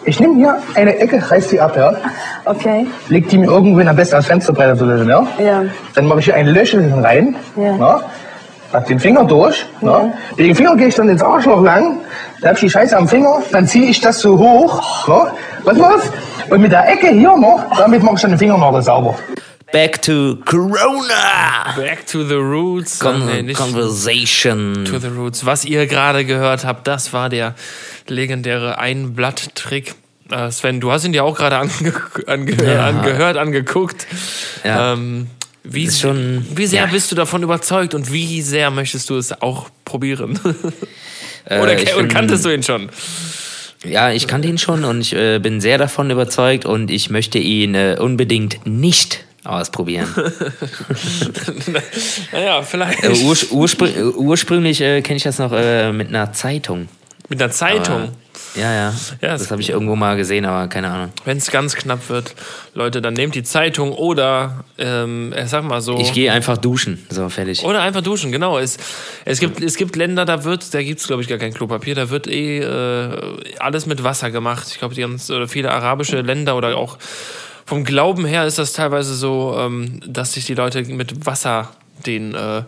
Ich nehme hier eine Ecke, reiß die ab, ja? Okay. Leg die mir irgendwo in am besten als Fensterbrett oder so, ja? Ja. Dann mache ich hier ein Löchel rein, ja. Ne? Hab den Finger durch, ne? ja. ne? Mit dem Finger gehe ich dann ins Arschloch lang, dann hab ich die Scheiße am Finger, dann ziehe ich das so hoch, ne? Was was? Und mit der Ecke hier noch, damit mache ich dann den Fingernagel sauber. Back to Corona. Back to the Roots. Con nee, Conversation. To the Roots. Was ihr gerade gehört habt, das war der legendäre Einblatt-Trick. Äh, Sven, du hast ihn dir auch gerade ange ange ja. angehört, angeguckt. Ja. Ähm, wie, schon, wie sehr ja. bist du davon überzeugt und wie sehr möchtest du es auch probieren? Äh, oder, äh, oder kanntest du ihn schon? Ja, ich kannte ihn schon und ich äh, bin sehr davon überzeugt und ich möchte ihn äh, unbedingt nicht ausprobieren. naja, vielleicht. Äh, urspr urspr ursprünglich äh, kenne ich das noch äh, mit einer Zeitung. Mit einer Zeitung? Aber, ja, ja. ja das habe ich irgendwo mal gesehen, aber keine Ahnung. Wenn es ganz knapp wird, Leute, dann nehmt die Zeitung oder, ähm, sag mal so. Ich gehe einfach duschen, so fertig. Oder einfach duschen, genau. Es, es, gibt, es gibt Länder, da wird, da gibt es, glaube ich, gar kein Klopapier, da wird eh äh, alles mit Wasser gemacht. Ich glaube, die ganz, oder viele arabische Länder oder auch vom Glauben her ist das teilweise so, ähm, dass sich die Leute mit Wasser den äh,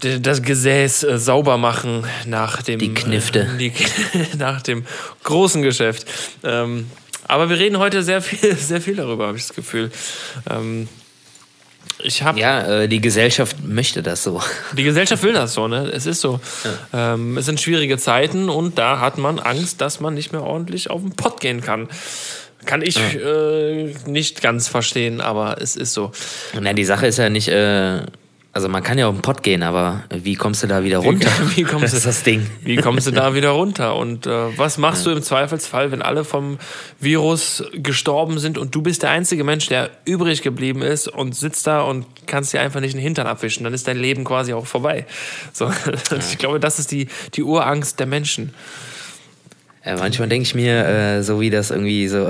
das Gesäß äh, sauber machen nach dem die Knifte äh, die, nach dem großen Geschäft. Ähm, aber wir reden heute sehr viel sehr viel darüber, habe ich das Gefühl. Ähm, ich hab, ja, äh, die Gesellschaft möchte das so. Die Gesellschaft will das so, ne? Es ist so. Ja. Ähm, es sind schwierige Zeiten und da hat man Angst, dass man nicht mehr ordentlich auf den Pott gehen kann. Kann ich ja. nicht ganz verstehen, aber es ist so. Na, die Sache ist ja nicht, also man kann ja auf den Pott gehen, aber wie kommst du da wieder runter? Wie, wie kommst das ist das Ding. Wie kommst du da wieder runter? Und äh, was machst ja. du im Zweifelsfall, wenn alle vom Virus gestorben sind und du bist der einzige Mensch, der übrig geblieben ist und sitzt da und kannst dir einfach nicht den Hintern abwischen? Dann ist dein Leben quasi auch vorbei. So, ja. Ich glaube, das ist die, die Urangst der Menschen. Ja, manchmal denke ich mir, äh, so wie das irgendwie so,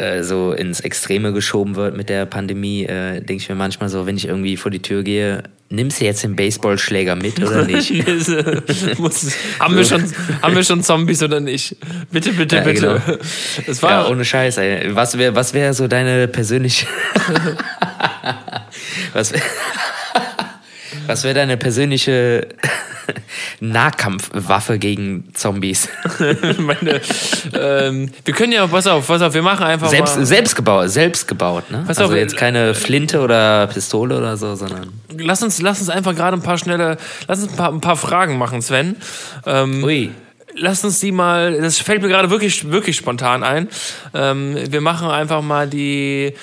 äh, so ins Extreme geschoben wird mit der Pandemie, äh, denke ich mir manchmal so, wenn ich irgendwie vor die Tür gehe, nimmst du jetzt den Baseballschläger mit oder nicht? Muss, haben, wir schon, haben wir schon Zombies oder nicht? Bitte, bitte, ja, bitte. Genau. Das war ja, ohne Scheiß, ey. Was wäre was wär so deine persönliche. was wäre was wär deine persönliche Nahkampfwaffe gegen Zombies. Meine, ähm, wir können ja, pass auf, pass auf, wir machen einfach selbst, mal. Selbst gebaut, selbst gebaut, ne? Pass also auf, jetzt keine Flinte oder Pistole oder so, sondern. Lass uns, lass uns einfach gerade ein paar schnelle, lass uns ein paar, ein paar Fragen machen, Sven. Ähm, Ui lass uns die mal, das fällt mir gerade wirklich, wirklich spontan ein. Ähm, wir machen einfach mal die.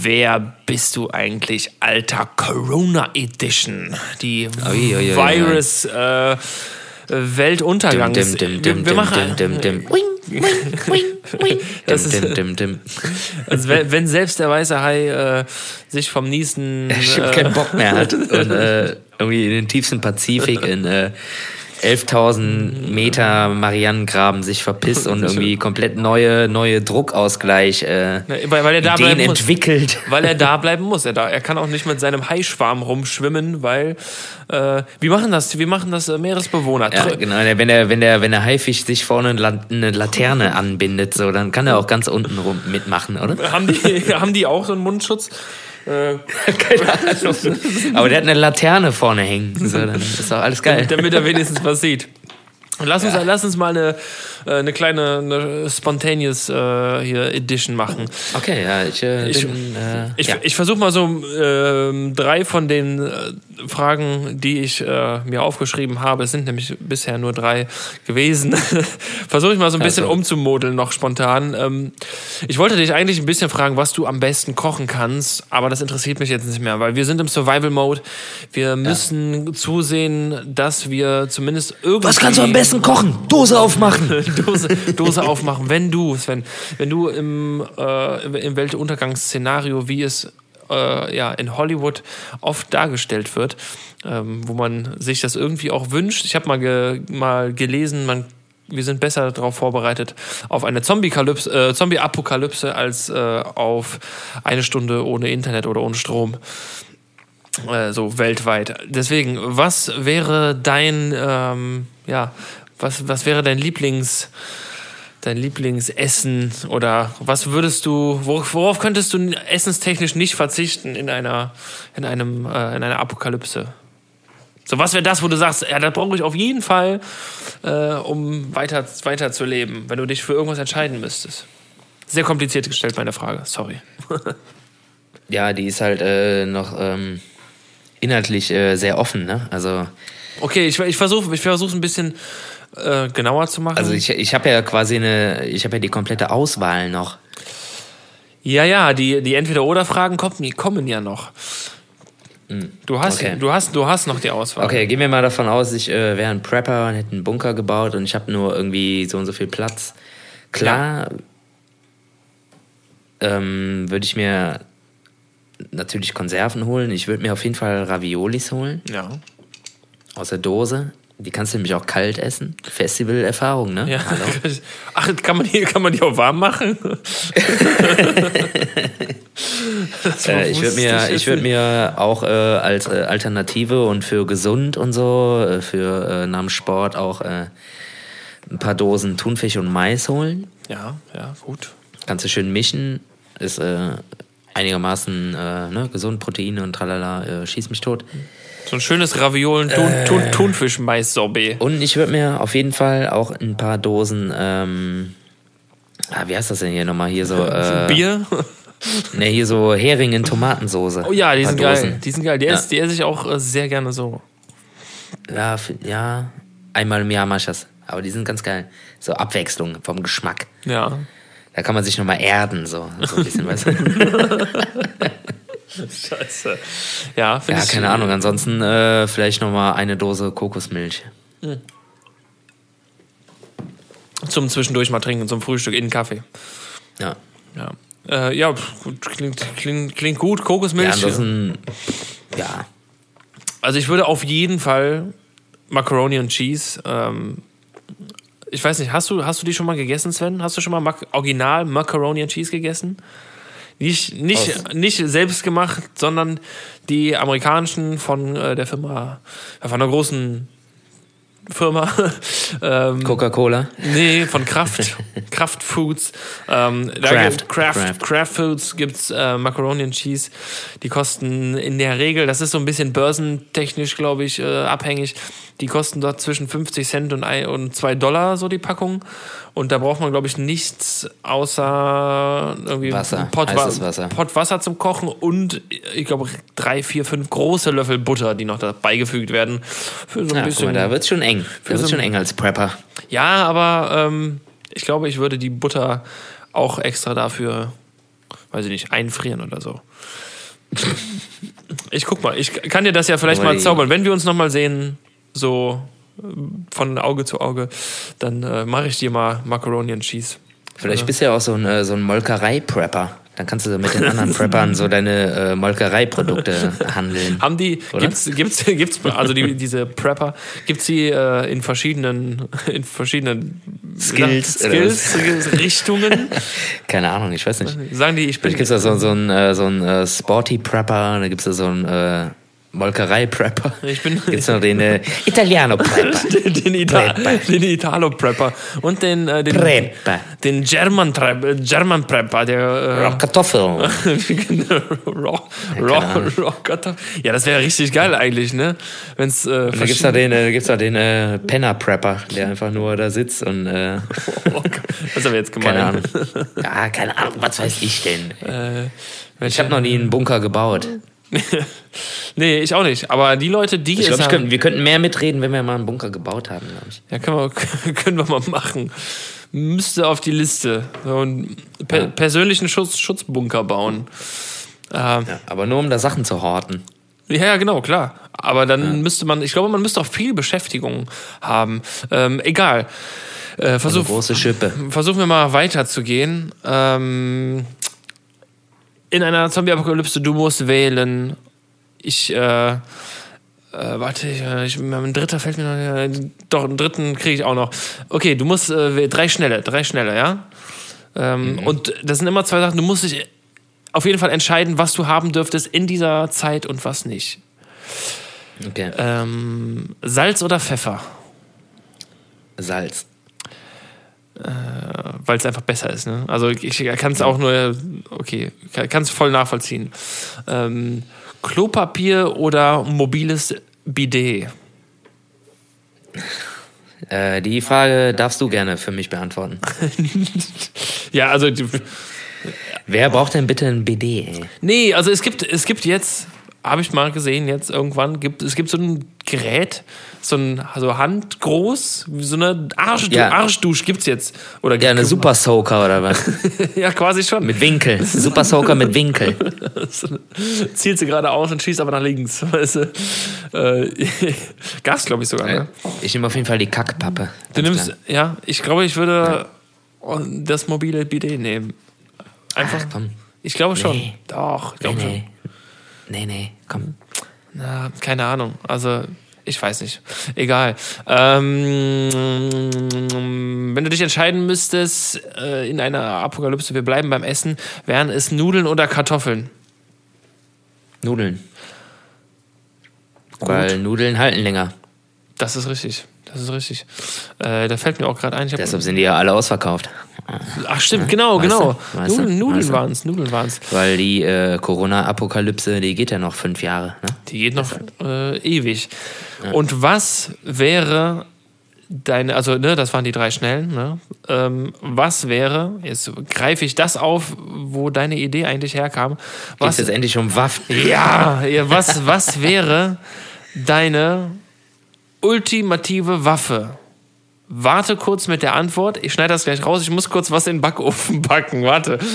Wer bist du eigentlich, alter Corona Edition? Die oi, oi, oi, Virus äh, Weltuntergangs. Dim, dim, dim, wir, wir machen dim, dim, dim. das ist, dim, dim, Also wenn, wenn, selbst der weiße Hai äh, sich vom Niesen äh, keinen Bock mehr hat und äh, irgendwie in den tiefsten Pazifik in äh, 11.000 Meter Marianengraben sich verpisst und irgendwie komplett neue, neue Druckausgleich äh, weil, weil er da Ideen entwickelt. Muss. Weil er da bleiben muss. Er, da, er kann auch nicht mit seinem Haischwarm rumschwimmen, weil äh, wie machen das? Wie machen das äh, Meeresbewohner? Ja, genau. Wenn der, wenn der, wenn der Haifisch sich vorne eine Laterne anbindet, so, dann kann er auch ganz unten rum mitmachen, oder? Haben die, haben die auch so einen Mundschutz? Äh, Keine Ahnung. Aber der hat eine Laterne vorne hängen. So, dann ist doch alles geil. Damit, er wenigstens was sieht. Und lass uns, ja. lass uns mal eine, äh, eine kleine eine spontaneous äh, hier Edition machen. Okay, ja, ich, äh, ich, bin, äh, ich, ja. ich versuche mal so ähm, drei von den äh, Fragen, die ich äh, mir aufgeschrieben habe, es sind nämlich bisher nur drei gewesen, versuche ich mal so ein bisschen also. umzumodeln noch spontan. Ähm, ich wollte dich eigentlich ein bisschen fragen, was du am besten kochen kannst, aber das interessiert mich jetzt nicht mehr, weil wir sind im Survival-Mode. Wir müssen ja. zusehen, dass wir zumindest irgendwie... Was kannst du am besten kochen? Dose aufmachen! Dose, Dose aufmachen. Wenn du, Sven, wenn du im, äh, im Weltuntergangsszenario, wie es äh, ja, in Hollywood oft dargestellt wird, ähm, wo man sich das irgendwie auch wünscht. Ich habe mal, ge mal gelesen, man wir sind besser darauf vorbereitet auf eine Zombie-Apokalypse äh, Zombie als äh, auf eine Stunde ohne Internet oder ohne Strom. Äh, so weltweit. Deswegen, was wäre dein, ähm, ja, was, was wäre dein Lieblings- dein Lieblingsessen oder was würdest du, worauf könntest du essenstechnisch nicht verzichten in einer, in einem, äh, in einer Apokalypse? So, was wäre das, wo du sagst, ja, das brauche ich auf jeden Fall, äh, um weiter, weiter zu leben, wenn du dich für irgendwas entscheiden müsstest? Sehr kompliziert gestellt, meine Frage, sorry. ja, die ist halt äh, noch ähm, inhaltlich äh, sehr offen, ne? Also. Okay, ich, ich versuche ich versuch ein bisschen äh, genauer zu machen? Also ich, ich habe ja quasi eine, ich habe ja die komplette Auswahl noch. Ja, ja, die, die Entweder-Oder-Fragen kommen, kommen ja noch. Hm, du hast, okay. du, hast, du hast noch die Auswahl. Okay, gehen wir mal davon aus, ich äh, wäre ein Prepper und hätte einen Bunker gebaut und ich habe nur irgendwie so und so viel Platz. Klar, ja. ähm, würde ich mir natürlich Konserven holen. Ich würde mir auf jeden Fall Raviolis holen. Ja. Aus der Dose. Die kannst du nämlich auch kalt essen. Festival-Erfahrung, ne? Ja. Ach, kann man, die, kann man die auch warm machen? äh, ich würde mir, ich würd mir auch äh, als äh, Alternative und für gesund und so, äh, für äh, Sport auch äh, ein paar Dosen Thunfisch und Mais holen. Ja, ja, gut. Kannst du schön mischen. Ist einigermaßen ne, gesund, Proteine und tralala, schieß mich tot. Mhm. So ein schönes Raviolen Thun, äh, Thun, Thunfisch-Mais-Sorbet. Und ich würde mir auf jeden Fall auch ein paar Dosen, ähm, ah, wie heißt das denn hier nochmal? Hier so. Äh, Bier? ne, hier so Hering in Tomatensoße. Oh ja, die sind Dosen. geil. Die sind geil. Die, ja. esse, die esse ich auch äh, sehr gerne so. Ja, ja. Einmal im Jahr mach ich das. Aber die sind ganz geil. So Abwechslung vom Geschmack. Ja. Da kann man sich nochmal erden, so, so ein bisschen, weißt du? Scheiße. Ja, finde ja, keine Ahnung. Ansonsten äh, vielleicht nochmal eine Dose Kokosmilch. Mhm. Zum Zwischendurch mal trinken, zum Frühstück in den Kaffee. Ja. Ja. Äh, ja, klingt, klingt, klingt gut. Kokosmilch. Ja, ansonsten, ja. Also ich würde auf jeden Fall Macaroni und Cheese. Ähm, ich weiß nicht, hast du, hast du die schon mal gegessen, Sven? Hast du schon mal Mac Original Macaroni und Cheese gegessen? Nicht, nicht, nicht selbst gemacht, sondern die amerikanischen von äh, der Firma, von einer großen Firma. ähm, Coca-Cola? Nee, von Kraft. Kraft Foods. Ähm, Kraft. Kraft, Kraft. Kraft Foods gibt's äh, Macaroni and Cheese. Die kosten in der Regel, das ist so ein bisschen börsentechnisch, glaube ich, äh, abhängig. Die kosten dort zwischen 50 Cent und, ein, und 2 Dollar, so die Packung. Und da braucht man, glaube ich, nichts außer irgendwie Wasser, Pott, Wasser. Pott Wasser zum Kochen und ich glaube drei, vier, fünf große Löffel Butter, die noch dabei gefügt werden. Für so ein ja, bisschen. Mal, da wird's schon eng. Da wird's so schon eng als Prepper. Ja, aber ähm, ich glaube, ich würde die Butter auch extra dafür, weiß ich nicht, einfrieren oder so. ich guck mal, ich kann dir das ja vielleicht mal zaubern. Wenn wir uns nochmal sehen, so von Auge zu Auge, dann äh, mache ich dir mal Macaroni and Cheese. Vielleicht bist du ja auch so ein, äh, so ein Molkerei-Prepper. Dann kannst du mit den anderen Preppern so deine äh, Molkereiprodukte handeln. Haben die, oder? gibt's, gibt's, gibt's, also die, diese Prepper, gibt's die äh, in verschiedenen, in verschiedenen Skills, Skills Richtungen? Keine Ahnung, ich weiß nicht. Sagen die, ich bin. Vielleicht gibt's da so, so einen, äh, so einen äh, Sporty Prepper, da gibt's da so einen, äh, Molkerei-Prepper. Ich bin. Gibt's noch den äh, Italiano-Prepper. den, den, Ita den Italo-Prepper. Und den, äh, den, Prepper. den German, äh, German Prepper. Der, äh, Kartoffeln. Raw, raw, raw Kartoffeln. Ja, das wäre richtig geil eigentlich, ne? Wenn's, äh, da gibt's da den, äh, gibt's da den äh, Penner-Prepper, der einfach nur da sitzt und. Äh, Was haben wir jetzt gemeint? keine Ahnung. Ja, keine Ahnung, was weiß ich denn? ich habe noch nie einen Bunker gebaut. nee, ich auch nicht. Aber die Leute, die Ich glaube, ich könnten, wir könnten mehr mitreden, wenn wir mal einen Bunker gebaut haben, glaube ich. Ja, können wir, können wir mal machen. Müsste auf die Liste. So einen per Ja. persönlichen Schutz, Schutzbunker bauen. Ähm, Ja, aber nur um da Sachen zu horten. ja, ja, genau, klar. Aber dann müsste man, ich glaube, man müsste auch viel Beschäftigung haben. Ähm, egal. Äh, Also versuch, große Schippe. versuchen wir mal weiterzugehen. Ähm, in einer Zombie-Apokalypse, du musst wählen. Ich, äh, äh, warte, ich, äh, ich, ein dritter fällt mir noch, doch, einen dritten kriege ich auch noch. Okay, du musst, äh, drei schnelle, drei schnelle, ja? Ähm, Und das sind immer zwei Sachen, du musst dich auf jeden Fall entscheiden, was du haben dürftest in dieser Zeit und was nicht. Okay. Ähm, Salz oder Pfeffer? Salz. Weil es einfach besser ist. Ne? Also ich kann es auch nur, okay, kann es voll nachvollziehen. Ähm, Klopapier oder mobiles Bidet? Äh, die Frage darfst du gerne für mich beantworten. Ja, also Wer braucht denn bitte ein BD? Ey? nee, also es gibt es gibt jetzt, habe ich mal gesehen jetzt irgendwann gibt es gibt so ein Gerät, so ein so handgroß, so eine Arschdu Ja. Arschdusch gibt's jetzt oder Ja, eine Super Soaker oder was? ja quasi schon. Mit Winkel. Super Soaker mit Winkel. Zielt sie gerade aus und schießt aber nach links. Weißt du? äh, Gas, glaube ich sogar. Ne? Ich nehme auf jeden Fall die Kackpappe. Du nimmst, klar. ja, ich glaube, ich würde das mobile Bidet nehmen. Einfach. Ach, komm. Ich glaube schon. Nee. Doch, ich Nee, glaube schon. nee. Nee, nee, komm. Na, keine Ahnung. Also, ich weiß nicht. Egal. Ähm, wenn du dich entscheiden müsstest äh, in einer Apokalypse, wir bleiben beim Essen, wären es Nudeln oder Kartoffeln? Nudeln. Weil Nudeln halten länger. Das ist richtig. Das ist richtig. Äh, da fällt mir auch gerade ein. Deshalb sind die ja alle ausverkauft. ach, stimmt, genau, Weißt genau. du? Weißt? Nudeln, Nudeln waren es. Nudeln waren es. Weil die äh, Corona-Apokalypse, die geht ja noch fünf Jahre. Ne? Die geht noch äh, ewig. Und was wäre deine, also ne, das waren die drei schnellen, ne? Ähm, was wäre, jetzt greife ich das auf, wo deine Idee eigentlich herkam. Was, jetzt endlich um Waffen? ja, ja, was, was wäre deine ultimative Waffe? Warte kurz mit der Antwort. Ich schneide das gleich raus. Ich muss kurz was in den Backofen backen. Warte.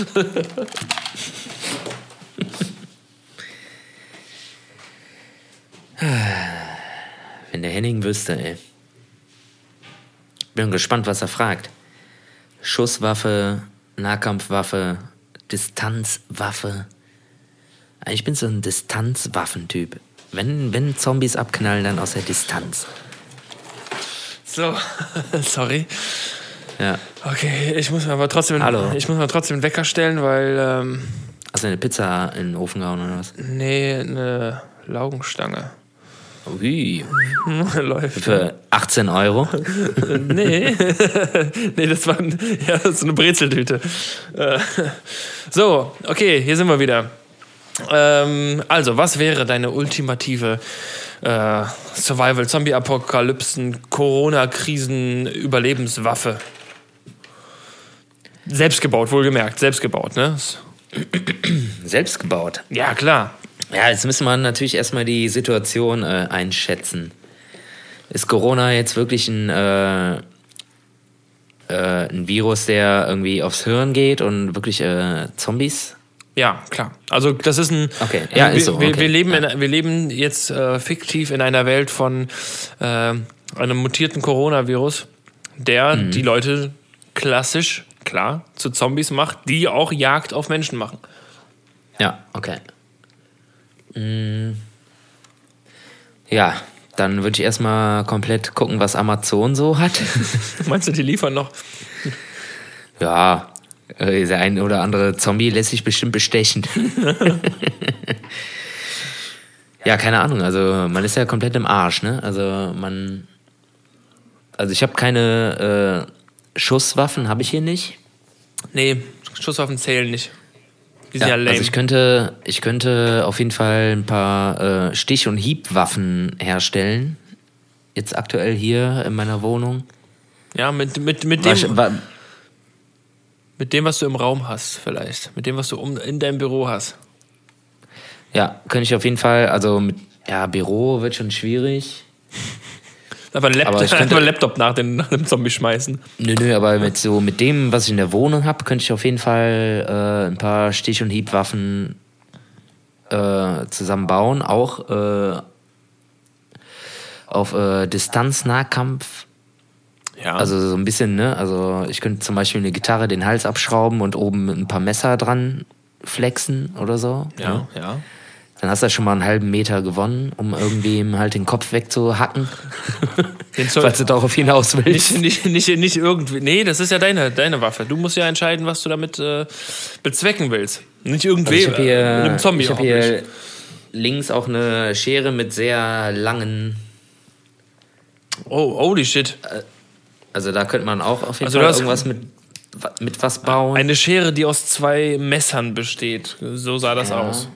Wenn der Henning wüsste, ey. Bin gespannt, was er fragt. Schusswaffe, Nahkampfwaffe, Distanzwaffe. Ich bin so ein Distanzwaffentyp. Wenn, wenn Zombies abknallen, dann aus der Distanz. So, sorry. Ja. Okay, ich muss mir aber trotzdem, Hallo. ich muss mir trotzdem einen Wecker stellen, weil ähm, Hast du eine Pizza in den Ofen gehauen oder was? nee, eine Laugenstange Ui. läuft. Für 18 Euro? Nee, nee, das war ein- ja, das ist eine Brezeltüte. Äh, So, okay, hier sind wir wieder. Ähm, also, was wäre deine ultimative äh, Survival, Zombie-Apokalypsen, Corona-Krisen, Überlebenswaffe? Selbstgebaut, wohlgemerkt, selbstgebaut, ne? Selbst gebaut. Ja, klar. Ja, jetzt müssen wir natürlich erstmal die Situation äh, einschätzen. Ist Corona jetzt wirklich ein, äh, äh, ein Virus, der irgendwie aufs Hirn geht und wirklich äh, Zombies? Ja, klar. Also das ist ein. Okay, ja, wir, ist so, Wir, okay. wir, leben in, wir leben jetzt äh, fiktiv in einer Welt von äh, einem mutierten Coronavirus, der Mhm. die Leute klassisch, klar, zu Zombies macht, die auch Jagd auf Menschen machen. Ja, okay. Mm. Ja, dann würde ich erstmal komplett gucken, was Amazon so hat. Meinst du, die liefern noch? ja, der ein oder andere Zombie lässt sich bestimmt bestechen. Ja, keine Ahnung. Also man ist ja komplett im Arsch, ne? Also man. Also ich habe keine äh, Schusswaffen, habe ich hier nicht. Nee, Schusswaffen zählen nicht. Die sind ja, ja lame. Also ich könnte, ich könnte auf jeden Fall ein paar äh, Stich- und Hiebwaffen herstellen. Jetzt aktuell hier in meiner Wohnung. Ja, mit, mit, mit dem. War, mit dem, was du im Raum hast, vielleicht. Mit dem, was du um, in deinem Büro hast. Ja, könnte ich auf jeden Fall, also mit, ja, Büro wird schon schwierig. Einfach einen Laptop, könnte, einen Laptop nach, den, nach dem Zombie schmeißen. Nö, nö, aber mit so mit dem, was ich in der Wohnung habe, könnte ich auf jeden Fall äh, ein paar Stich- und Hiebwaffen äh, zusammenbauen. Auch äh, auf äh, Distanz-Nahkampf. Ja. Also so ein bisschen, ne? Also ich könnte zum Beispiel eine Gitarre den Hals abschrauben und oben ein paar Messer dran flexen oder so. Ja, ne? ja. Dann hast du schon mal einen halben Meter gewonnen, um irgendwie halt den Kopf wegzuhacken. Den Falls du darauf hinaus willst. Nicht, nicht, nicht, nicht irgendwie. Nee, das ist ja deine, deine Waffe. Du musst ja entscheiden, was du damit äh, bezwecken willst. Nicht irgendwie also hier, mit einem Zombie. Ich habe hier links auch eine Schere mit sehr langen. Oh, holy shit. Äh, also da könnte man auch auf jeden also Fall irgendwas mit, mit was bauen. Eine Schere, die aus zwei Messern besteht. So sah das ja. aus.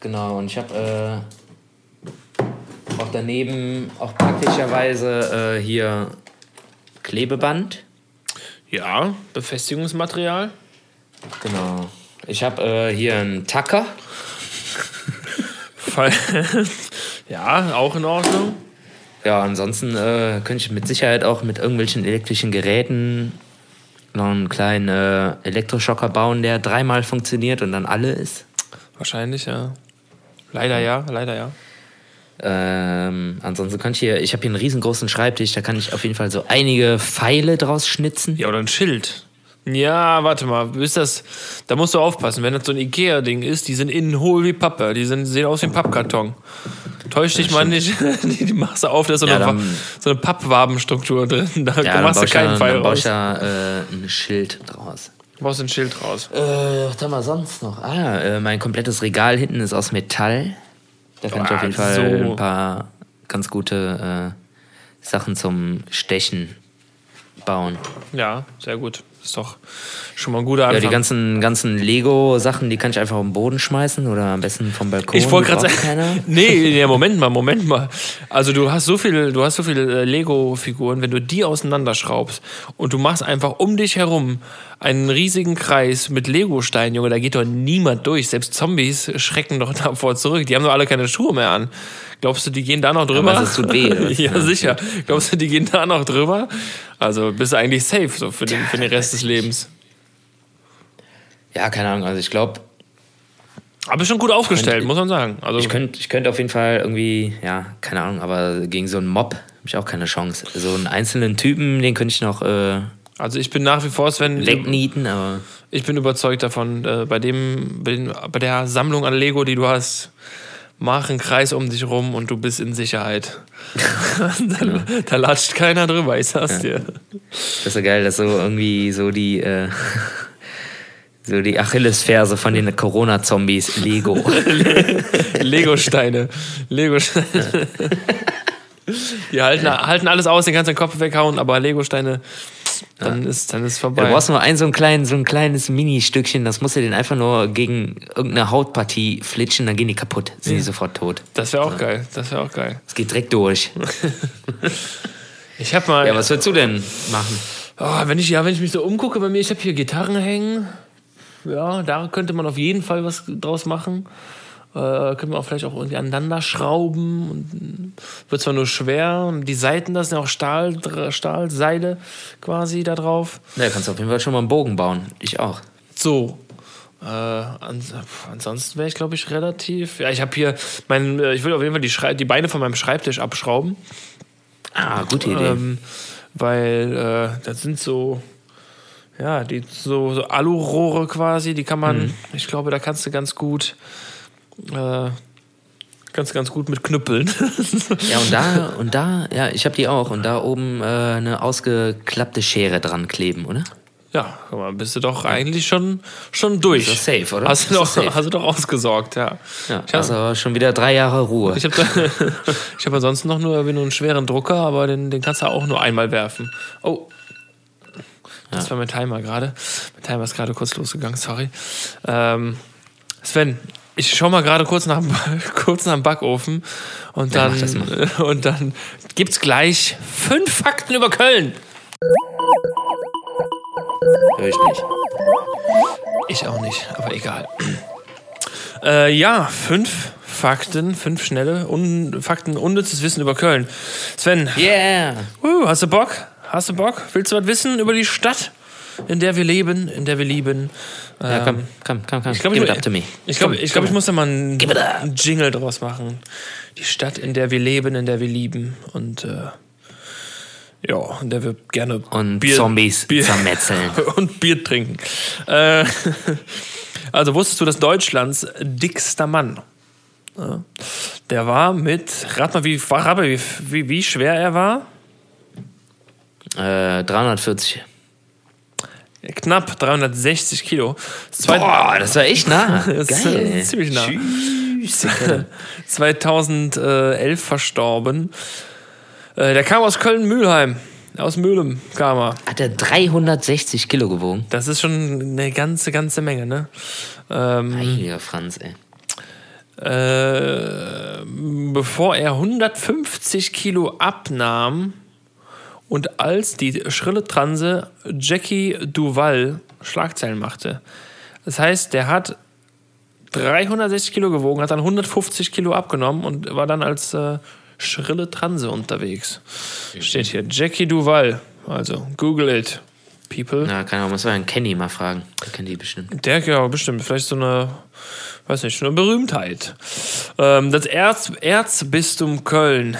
Genau, und ich habe äh, auch daneben auch praktischerweise äh, hier Klebeband. Ja, Befestigungsmaterial. Genau. Ich habe äh, hier einen Tacker. ja, auch in Ordnung. Ja, ansonsten äh, könnte ich mit Sicherheit auch mit irgendwelchen elektrischen Geräten noch einen kleinen äh, Elektroschocker bauen, der dreimal funktioniert und dann alle ist. Wahrscheinlich, ja. Leider ja, leider ja. Ähm, ansonsten kann ich hier, ich habe hier einen riesengroßen Schreibtisch, da kann ich auf jeden Fall so einige Pfeile draus schnitzen. Ja, oder ein Schild. Ja, warte mal, ist das, da musst du aufpassen, wenn das so ein Ikea-Ding ist, die sind innen hohl wie Pappe, die sind, sehen aus wie ein Pappkarton. Täusch dich mal nicht, die, die machst du auf, da ist so, ja, eine, so eine Pappwabenstruktur drin, da ja, machst du keinen Pfeil raus. Dann ja äh, ein Schild draus. Du brauchst ein Schild raus. Äh, was haben wir sonst noch? Ah, äh, mein komplettes Regal hinten ist aus Metall. Da kann oh, ich auf jeden Fall so. ein paar ganz gute äh, Sachen zum Stechen bauen. Ja, sehr gut. Ist doch schon mal ein guter Anfang. Ja, die ganzen, ganzen Lego-Sachen, die kann ich einfach auf den Boden schmeißen oder am besten vom Balkon. Ich wollte gerade sagen. Nee, ja, Moment mal, Moment mal. Also du hast so viel, du hast so viele äh, Lego-Figuren, wenn du die auseinanderschraubst und du machst einfach um dich herum einen riesigen Kreis mit Lego-Steinen, Junge, da geht doch niemand durch. Selbst Zombies schrecken doch davor zurück. Die haben doch alle keine Schuhe mehr an. Glaubst du, die gehen da noch drüber? Es tut weh. ja, sicher. Glaubst du, die gehen da noch drüber? Also bist du eigentlich safe so für den, für den Rest des Lebens. Ja, keine Ahnung. Also ich glaube. Aber schon gut aufgestellt, könnte, muss man sagen. Also ich könnte ich könnt auf jeden Fall irgendwie, ja, keine Ahnung, aber gegen so einen Mob habe ich auch keine Chance. So einen einzelnen Typen, den könnte ich noch. Äh, also ich bin nach wie vor, Sven. Wegnieten, aber. Ich bin überzeugt davon, äh, bei dem, bei, den, bei der Sammlung an Lego, die du hast, mach einen Kreis um dich rum und du bist in Sicherheit. da, ja. da, latscht keiner drüber, ich sag's ja. dir. Das ist so geil, dass so irgendwie so die, äh, so die Achillesferse von den Corona-Zombies, Lego. Lego-Steine. Lego-Steine. Die halten, halten alles aus, den kannst du den Kopf weghauen, aber Lego-Steine dann ja. ist dann ist vorbei. du brauchst nur ein so ein, klein, so ein kleines Mini-Stückchen, das musst du den einfach nur gegen irgendeine Hautpartie flitschen, dann gehen die kaputt, sind die sofort tot. Das wäre auch ja. geil, das wäre auch geil. Es geht direkt durch. ich hab mal. Ja, was willst du denn machen? Oh, wenn ich ja, wenn ich mich so umgucke bei mir, ich habe hier Gitarren hängen. Ja, da könnte man auf jeden Fall was draus machen. Äh, können wir auch vielleicht auch irgendwie aneinander schrauben. Und wird zwar nur schwer. Und die Seiten, das sind auch Stahl, Stahlseile quasi da drauf. Ja, kannst du auf jeden Fall schon mal einen Bogen bauen. Ich auch. So. Äh, ans ansonsten wäre ich, glaube ich, relativ. Ja, ich habe hier mein, äh, ich will auf jeden Fall die, Schrei die Beine von meinem Schreibtisch abschrauben. Ah, gute Idee. Ähm, weil äh, das sind so, ja, die so, so Alurohre quasi, die kann man, mhm. ich glaube, da kannst du ganz gut äh, ganz, ganz gut mit Knüppeln. ja, und da, und da, ja, ich habe die auch. Und da oben äh, eine ausgeklappte Schere dran kleben, oder? Ja, guck mal, bist du doch eigentlich schon, schon durch. Ist doch safe, oder? Hast du, doch, hast du doch ausgesorgt, ja. Ja, Ich hab- also schon wieder drei Jahre Ruhe. Ich habe hab ansonsten noch nur, nur einen schweren Drucker, aber den, den kannst du auch nur einmal werfen. Oh. Das war mein Timer gerade. Mein Timer ist gerade kurz losgegangen, sorry. Ähm, Sven, ich schau mal gerade kurz nach, dem- kurz nach dem Backofen und Ja, dann, mal. und dann gibt's gleich fünf Fakten über Köln. Hör ich nicht. Ich auch nicht, aber egal. Äh, ja, fünf Fakten, fünf schnelle un Fakten, unnützes Wissen über Köln. Sven, Yeah! uh, hast du Bock? Hast du Bock? Willst du was wissen über die Stadt, in der wir leben, in der wir lieben? Ja, Ähm, komm, komm, komm, komm. Ich glaube, Give ich, it up to me. ich, glaub, Komm, ich, glaub, ich komm. muss da mal einen, einen Jingle draus machen. Die Stadt, in der wir leben, in der wir lieben und äh, ja, in der wir gerne Und Zombies zermetzeln. und Bier trinken. Äh, also wusstest du, dass Deutschlands dickster Mann, ja, der war mit, rat mal, wie, rat mal, wie, wie, wie schwer er war? Äh, 340. Knapp 360 Kilo. Das zweite- Boah, das war echt nah. Das ist Geil. ziemlich nah. Tschüss. 2011 verstorben. Äh, Der kam aus Köln-Mühlheim. Aus Mühlem kam er. Hat er 360 Kilo gewogen? Das ist schon eine ganze, ganze Menge, ne? Ähm, Heiliger Franz, ey. äh, bevor er 150 Kilo abnahm und als die schrille Transe Jackie Duval Schlagzeilen machte. Das heißt, der hat 360 Kilo gewogen, hat dann 150 Kilo abgenommen und war dann als äh, schrille Transe unterwegs. Steht hier Jackie Duval. Also Google it, people. Na, keine Ahnung, muss man einen Kenny mal fragen. Der kennt die bestimmt. Der, ja, bestimmt. Vielleicht so eine, weiß nicht, eine Berühmtheit. Ähm, das Erz, Erzbistum Köln.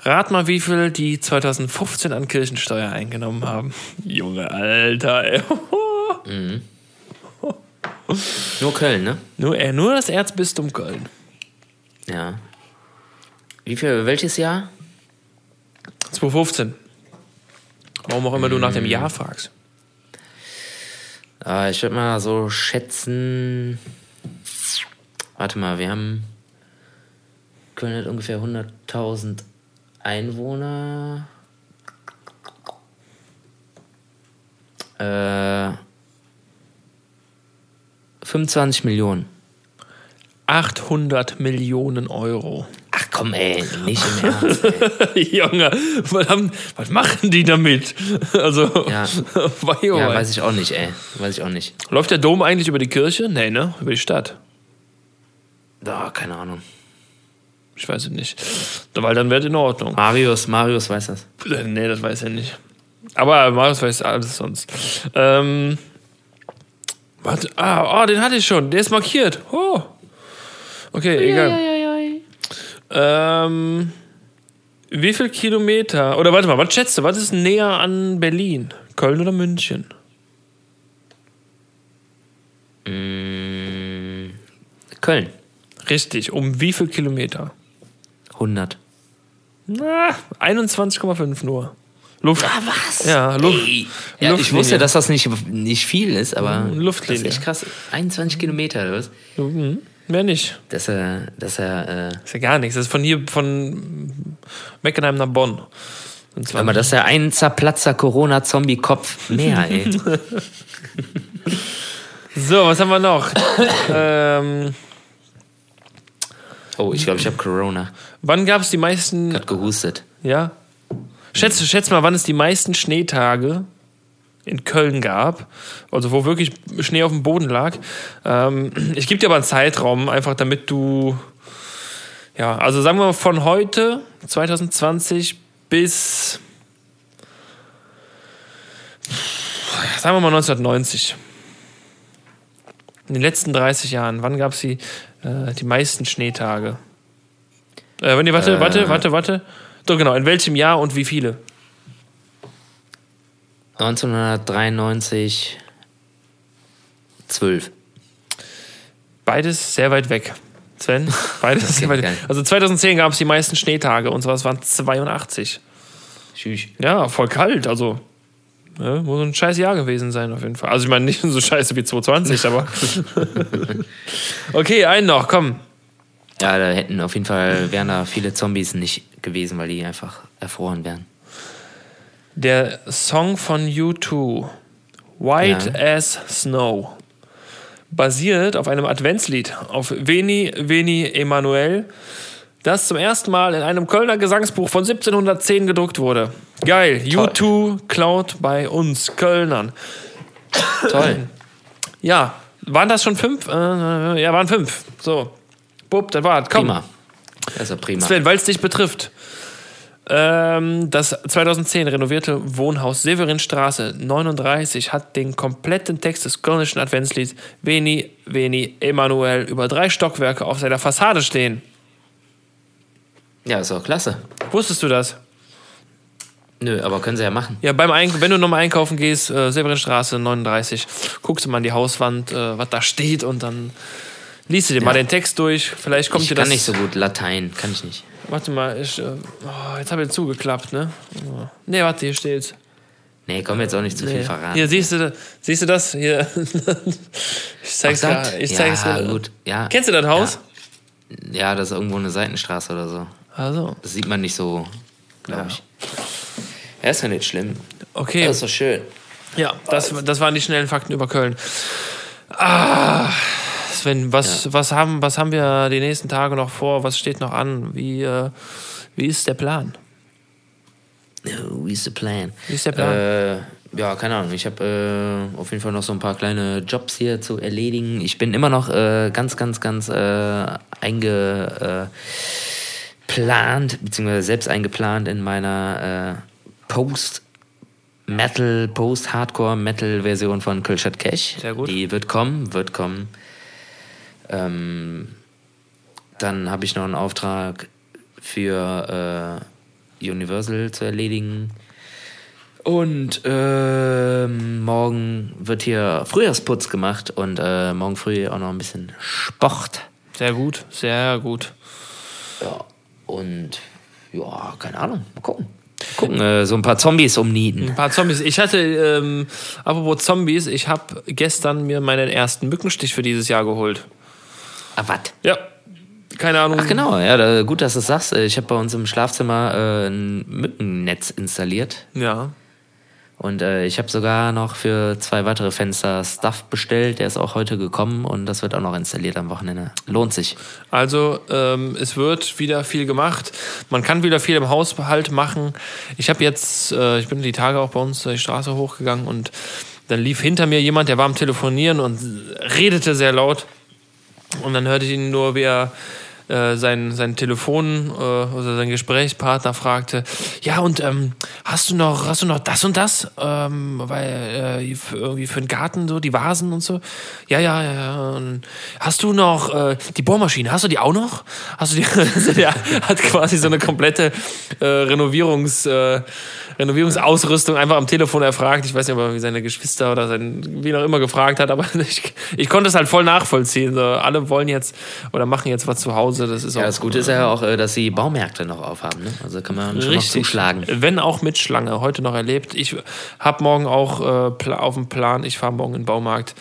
Rat mal, wie viel die 2015 an Kirchensteuer eingenommen haben. Junge, Alter, ey. Nur Köln, ne? Nur, äh, nur das Erzbistum Köln. Ja. Wie viel, welches Jahr? 2015. Warum auch immer du nach dem Jahr fragst. Äh, ich würde mal so schätzen. Warte mal, wir haben. Köln hat ungefähr 100.000 Einwohner. Äh. 25 Millionen. 800 Millionen Euro. Ach komm, ey, nicht im Ernst. Junge, was, haben, was machen die damit? Also, Ja. oh Ja, wei. weiß ich auch nicht, ey. Weiß ich auch nicht. Läuft der Dom eigentlich über die Kirche? Nee, ne? Über die Stadt. Da, keine Ahnung. Ich weiß es nicht. Weil dann wäre in Ordnung. Marius, Marius weiß das. Äh, Nee, das weiß er nicht. Aber Marius weiß alles sonst. Ähm, warte, ah, oh, den hatte ich schon. Der ist markiert. Oh. Okay, egal. Ähm, wie viel Kilometer? Oder warte mal, was schätzt du? Was ist näher an Berlin? Köln oder München? Mm, Köln. Richtig. Um wie viel Kilometer? 100. Na, 21,5 nur. Luft. Ah, was? Ja, Luft. Ja, ich wusste, dass das nicht, nicht viel ist, aber Luftlinie. das ist echt krass. 21 Kilometer, oder was? Mhm. Mehr nicht. Das ist ja, das ist ja, äh, ist ja gar nichts. Das ist von hier, von Meckenheim nach Bonn. Und zwar aber das ist ja ein zerplatzer Corona-Zombie-Kopf mehr, ey. so, was haben wir noch? ähm, Oh, ich glaube, ich habe Corona. Wann gab es die meisten. Hat gehustet. Ja? Schätz, schätz mal, wann es die meisten Schneetage in Köln gab. Also, wo wirklich Schnee auf dem Boden lag. Ähm, ich gebe dir aber einen Zeitraum, einfach damit du. Ja, also sagen wir mal von heute, 2020, bis. Sagen wir mal 1990. In den letzten 30 Jahren, wann gab es die, äh, die meisten Schneetage? Äh, wenn ihr, warte, Äh. warte, warte, warte. Doch, genau. In welchem Jahr und wie viele? 1993, 12. Beides sehr weit weg. Sven, beides sehr weit weg. Also 2010 gab es die meisten Schneetage und zwar es waren 82. Tschüss. Ja, voll kalt. Also Ja, muss ein scheiß Jahr gewesen sein, auf jeden Fall. Also, ich meine, nicht so scheiße wie 2020, aber. okay, einen noch, komm. Ja, da hätten auf jeden Fall wären da viele Zombies nicht gewesen, weil die einfach erfroren wären. Der Song von U2, White ja. as Snow, basiert auf einem Adventslied, auf Veni, Veni, Emanuel, das zum ersten Mal in einem Kölner Gesangsbuch von 1710 gedruckt wurde. Geil, Toll. U2 klaut bei uns Kölnern. Toll. Ja, waren das schon fünf? Äh, ja, waren fünf. So. Bub, das war Komm. Prima. Also prima. Sven, weil es dich betrifft. Ähm, das 2010 renovierte Wohnhaus Severinstraße 39 hat den kompletten Text des kölnischen Adventslieds Veni, Veni, Emanuel über drei Stockwerke auf seiner Fassade stehen. Ja, ist auch klasse. Wusstest du das? Nö, aber können sie ja machen. Ja, beim Eink wenn du nochmal einkaufen gehst, äh, Severinstraße 39, guckst du mal an die Hauswand, äh, was da steht und dann liest du dir ja. mal den Text durch. Vielleicht kommt ich dir das. Ich kann nicht so gut Latein, kann ich nicht. Warte mal, ich, äh, oh, jetzt habe ich zugeklappt, ne? Oh. Ne, warte, hier steht's. Nee, komm jetzt auch nicht zu nee. viel verraten. Hier, siehst du, siehst du das? Hier. ich zeig's dir. Ich zeig's ja, gut. Ja. Kennst du das Haus? Ja. ja, das ist irgendwo eine Seitenstraße oder so. Also. Das sieht man nicht so, glaube ich. Ja, ist ja nicht schlimm. Okay. Das ist doch schön. Ja, das, das waren die schnellen Fakten über Köln. Ah, Sven, was, ja. was, haben, was haben wir die nächsten Tage noch vor? Was steht noch an? Wie, äh, wie ist der Plan? Wie ist der Plan? Wie ist der Plan? Äh, ja, keine Ahnung. Ich habe äh, auf jeden Fall noch so ein paar kleine Jobs hier zu erledigen. Ich bin immer noch äh, ganz, ganz, ganz äh, eingeplant, beziehungsweise selbst eingeplant in meiner äh, Post- Metal, Post-Hardcore-Metal-Version von Kulchat Cash. Sehr gut. Die wird kommen, wird kommen. Ähm, dann habe ich noch einen Auftrag für äh, Universal zu erledigen. Und äh, morgen wird hier Frühjahrsputz gemacht und äh, morgen früh auch noch ein bisschen Sport. Sehr gut, sehr gut. Ja, und ja, keine Ahnung, mal gucken. Gucken, äh, so ein paar Zombies umnieten. Ein paar Zombies. Ich hatte, ähm, apropos Zombies, ich habe gestern mir meinen ersten Mückenstich für dieses Jahr geholt. Ah, was? Ja. Keine Ahnung. Ach genau, ja, da, gut, dass du es sagst. Ich habe bei uns im Schlafzimmer äh, ein Mückennetz installiert. Ja. Und äh, ich habe sogar noch für zwei weitere Fenster Stuff bestellt. Der ist auch heute gekommen und das wird auch noch installiert am Wochenende. Lohnt sich. Also ähm, es wird wieder viel gemacht. Man kann wieder viel im Haushalt machen. Ich habe jetzt, äh, ich bin die Tage auch bei uns die Straße hochgegangen und dann lief hinter mir jemand, der war am Telefonieren und redete sehr laut. Und dann hörte ich ihn nur, wie er äh, sein, sein Telefon äh, oder sein Gesprächspartner fragte, ja und ähm, hast du noch hast du noch das und das, ähm, weil äh, irgendwie für den Garten so die Vasen und so, ja ja ja. Und hast du noch äh, die Bohrmaschine, hast du die auch noch? Hast du die? also der hat quasi so eine komplette äh, Renovierungs äh, Renovierungsausrüstung einfach am Telefon erfragt. Ich weiß nicht, ob er seine Geschwister oder sein, wie auch immer gefragt hat, aber ich, ich konnte es halt voll nachvollziehen. So, alle wollen jetzt oder machen jetzt was zu Hause. Das ist ja, auch, das Gute ist ja auch, äh, dass sie Baumärkte noch aufhaben. Ne? Also kann man schon richtig, noch zuschlagen. Wenn auch mit Schlange. Heute noch erlebt. Ich habe morgen auch äh, auf dem Plan, ich fahre morgen in den Baumarkt.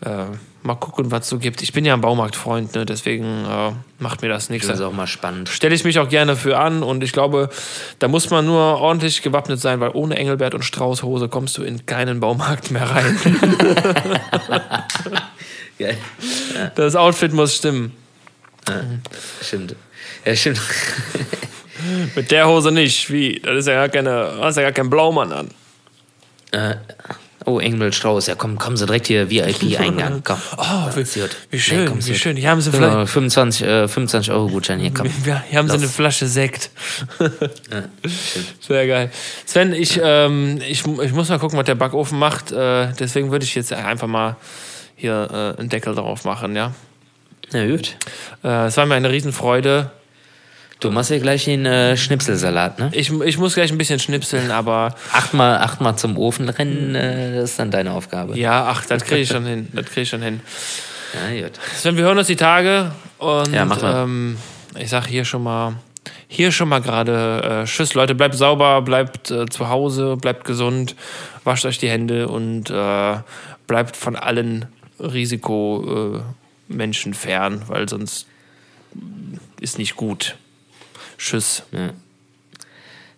Äh, mal gucken, was es so gibt. Ich bin ja ein Baumarktfreund, ne? deswegen äh, macht mir das nichts. Das ist auch mal spannend. Stelle ich mich auch gerne für an und ich glaube, da muss man nur ordentlich gewappnet sein, weil ohne Engelbert und Straußhose kommst du in keinen Baumarkt mehr rein. ja. Das Outfit muss stimmen. Ja, stimmt. Ja, stimmt. Mit der Hose nicht. Wie? Das ist ja gar keine, hast ja gar keinen Blaumann an. Äh, Oh, Engel Strauß, ja komm, kommen Sie direkt hier VIP-Eingang. Komm. Oh, wie, wie schön, nee, wie schön. Hier haben Sie genau, 25, äh, 25 Euro Gutschein hier, komm. Hier, hier haben Los. Sie eine Flasche Sekt. ja, Sehr geil. Sven, ich, ähm, ich, ich muss mal gucken, was der Backofen macht. Äh, deswegen würde ich jetzt einfach mal hier äh, einen Deckel drauf machen, ja? Ja, gut. Äh, es war mir eine Riesenfreude. Du machst ja gleich den äh, Schnipselsalat, ne? Ich, ich muss gleich ein bisschen schnipseln, aber. Achtmal, achtmal zum Ofen rennen, äh, das ist dann deine Aufgabe. Ja, ach, das kriege ich schon hin. Das kriege ich schon hin. Ja, gut. Sven, wir hören uns die Tage und ja, mach mal. Ähm, ich sag hier schon mal hier schon mal gerade äh, Tschüss, Leute, bleibt sauber, bleibt äh, zu Hause, bleibt gesund, wascht euch die Hände und äh, bleibt von allen Risikomenschen fern, weil sonst ist nicht gut. Tschüss. Ja,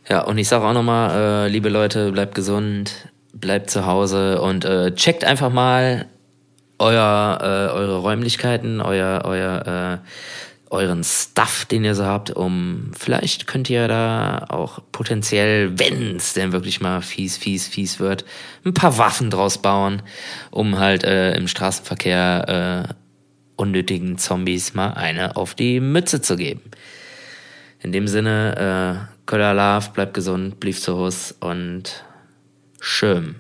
ja und ich sage auch nochmal, äh, liebe Leute, bleibt gesund, bleibt zu Hause und äh, checkt einfach mal euer, äh, eure Räumlichkeiten, euer, euer, äh, euren Stuff, den ihr so habt, um vielleicht könnt ihr da auch potenziell, wenn es denn wirklich mal fies, fies, fies wird, ein paar Waffen draus bauen, um halt äh, im Straßenverkehr äh, unnötigen Zombies mal eine auf die Mütze zu geben. In dem Sinne, äh, Köller Love, bleibt gesund, blieb zu Hus und schön.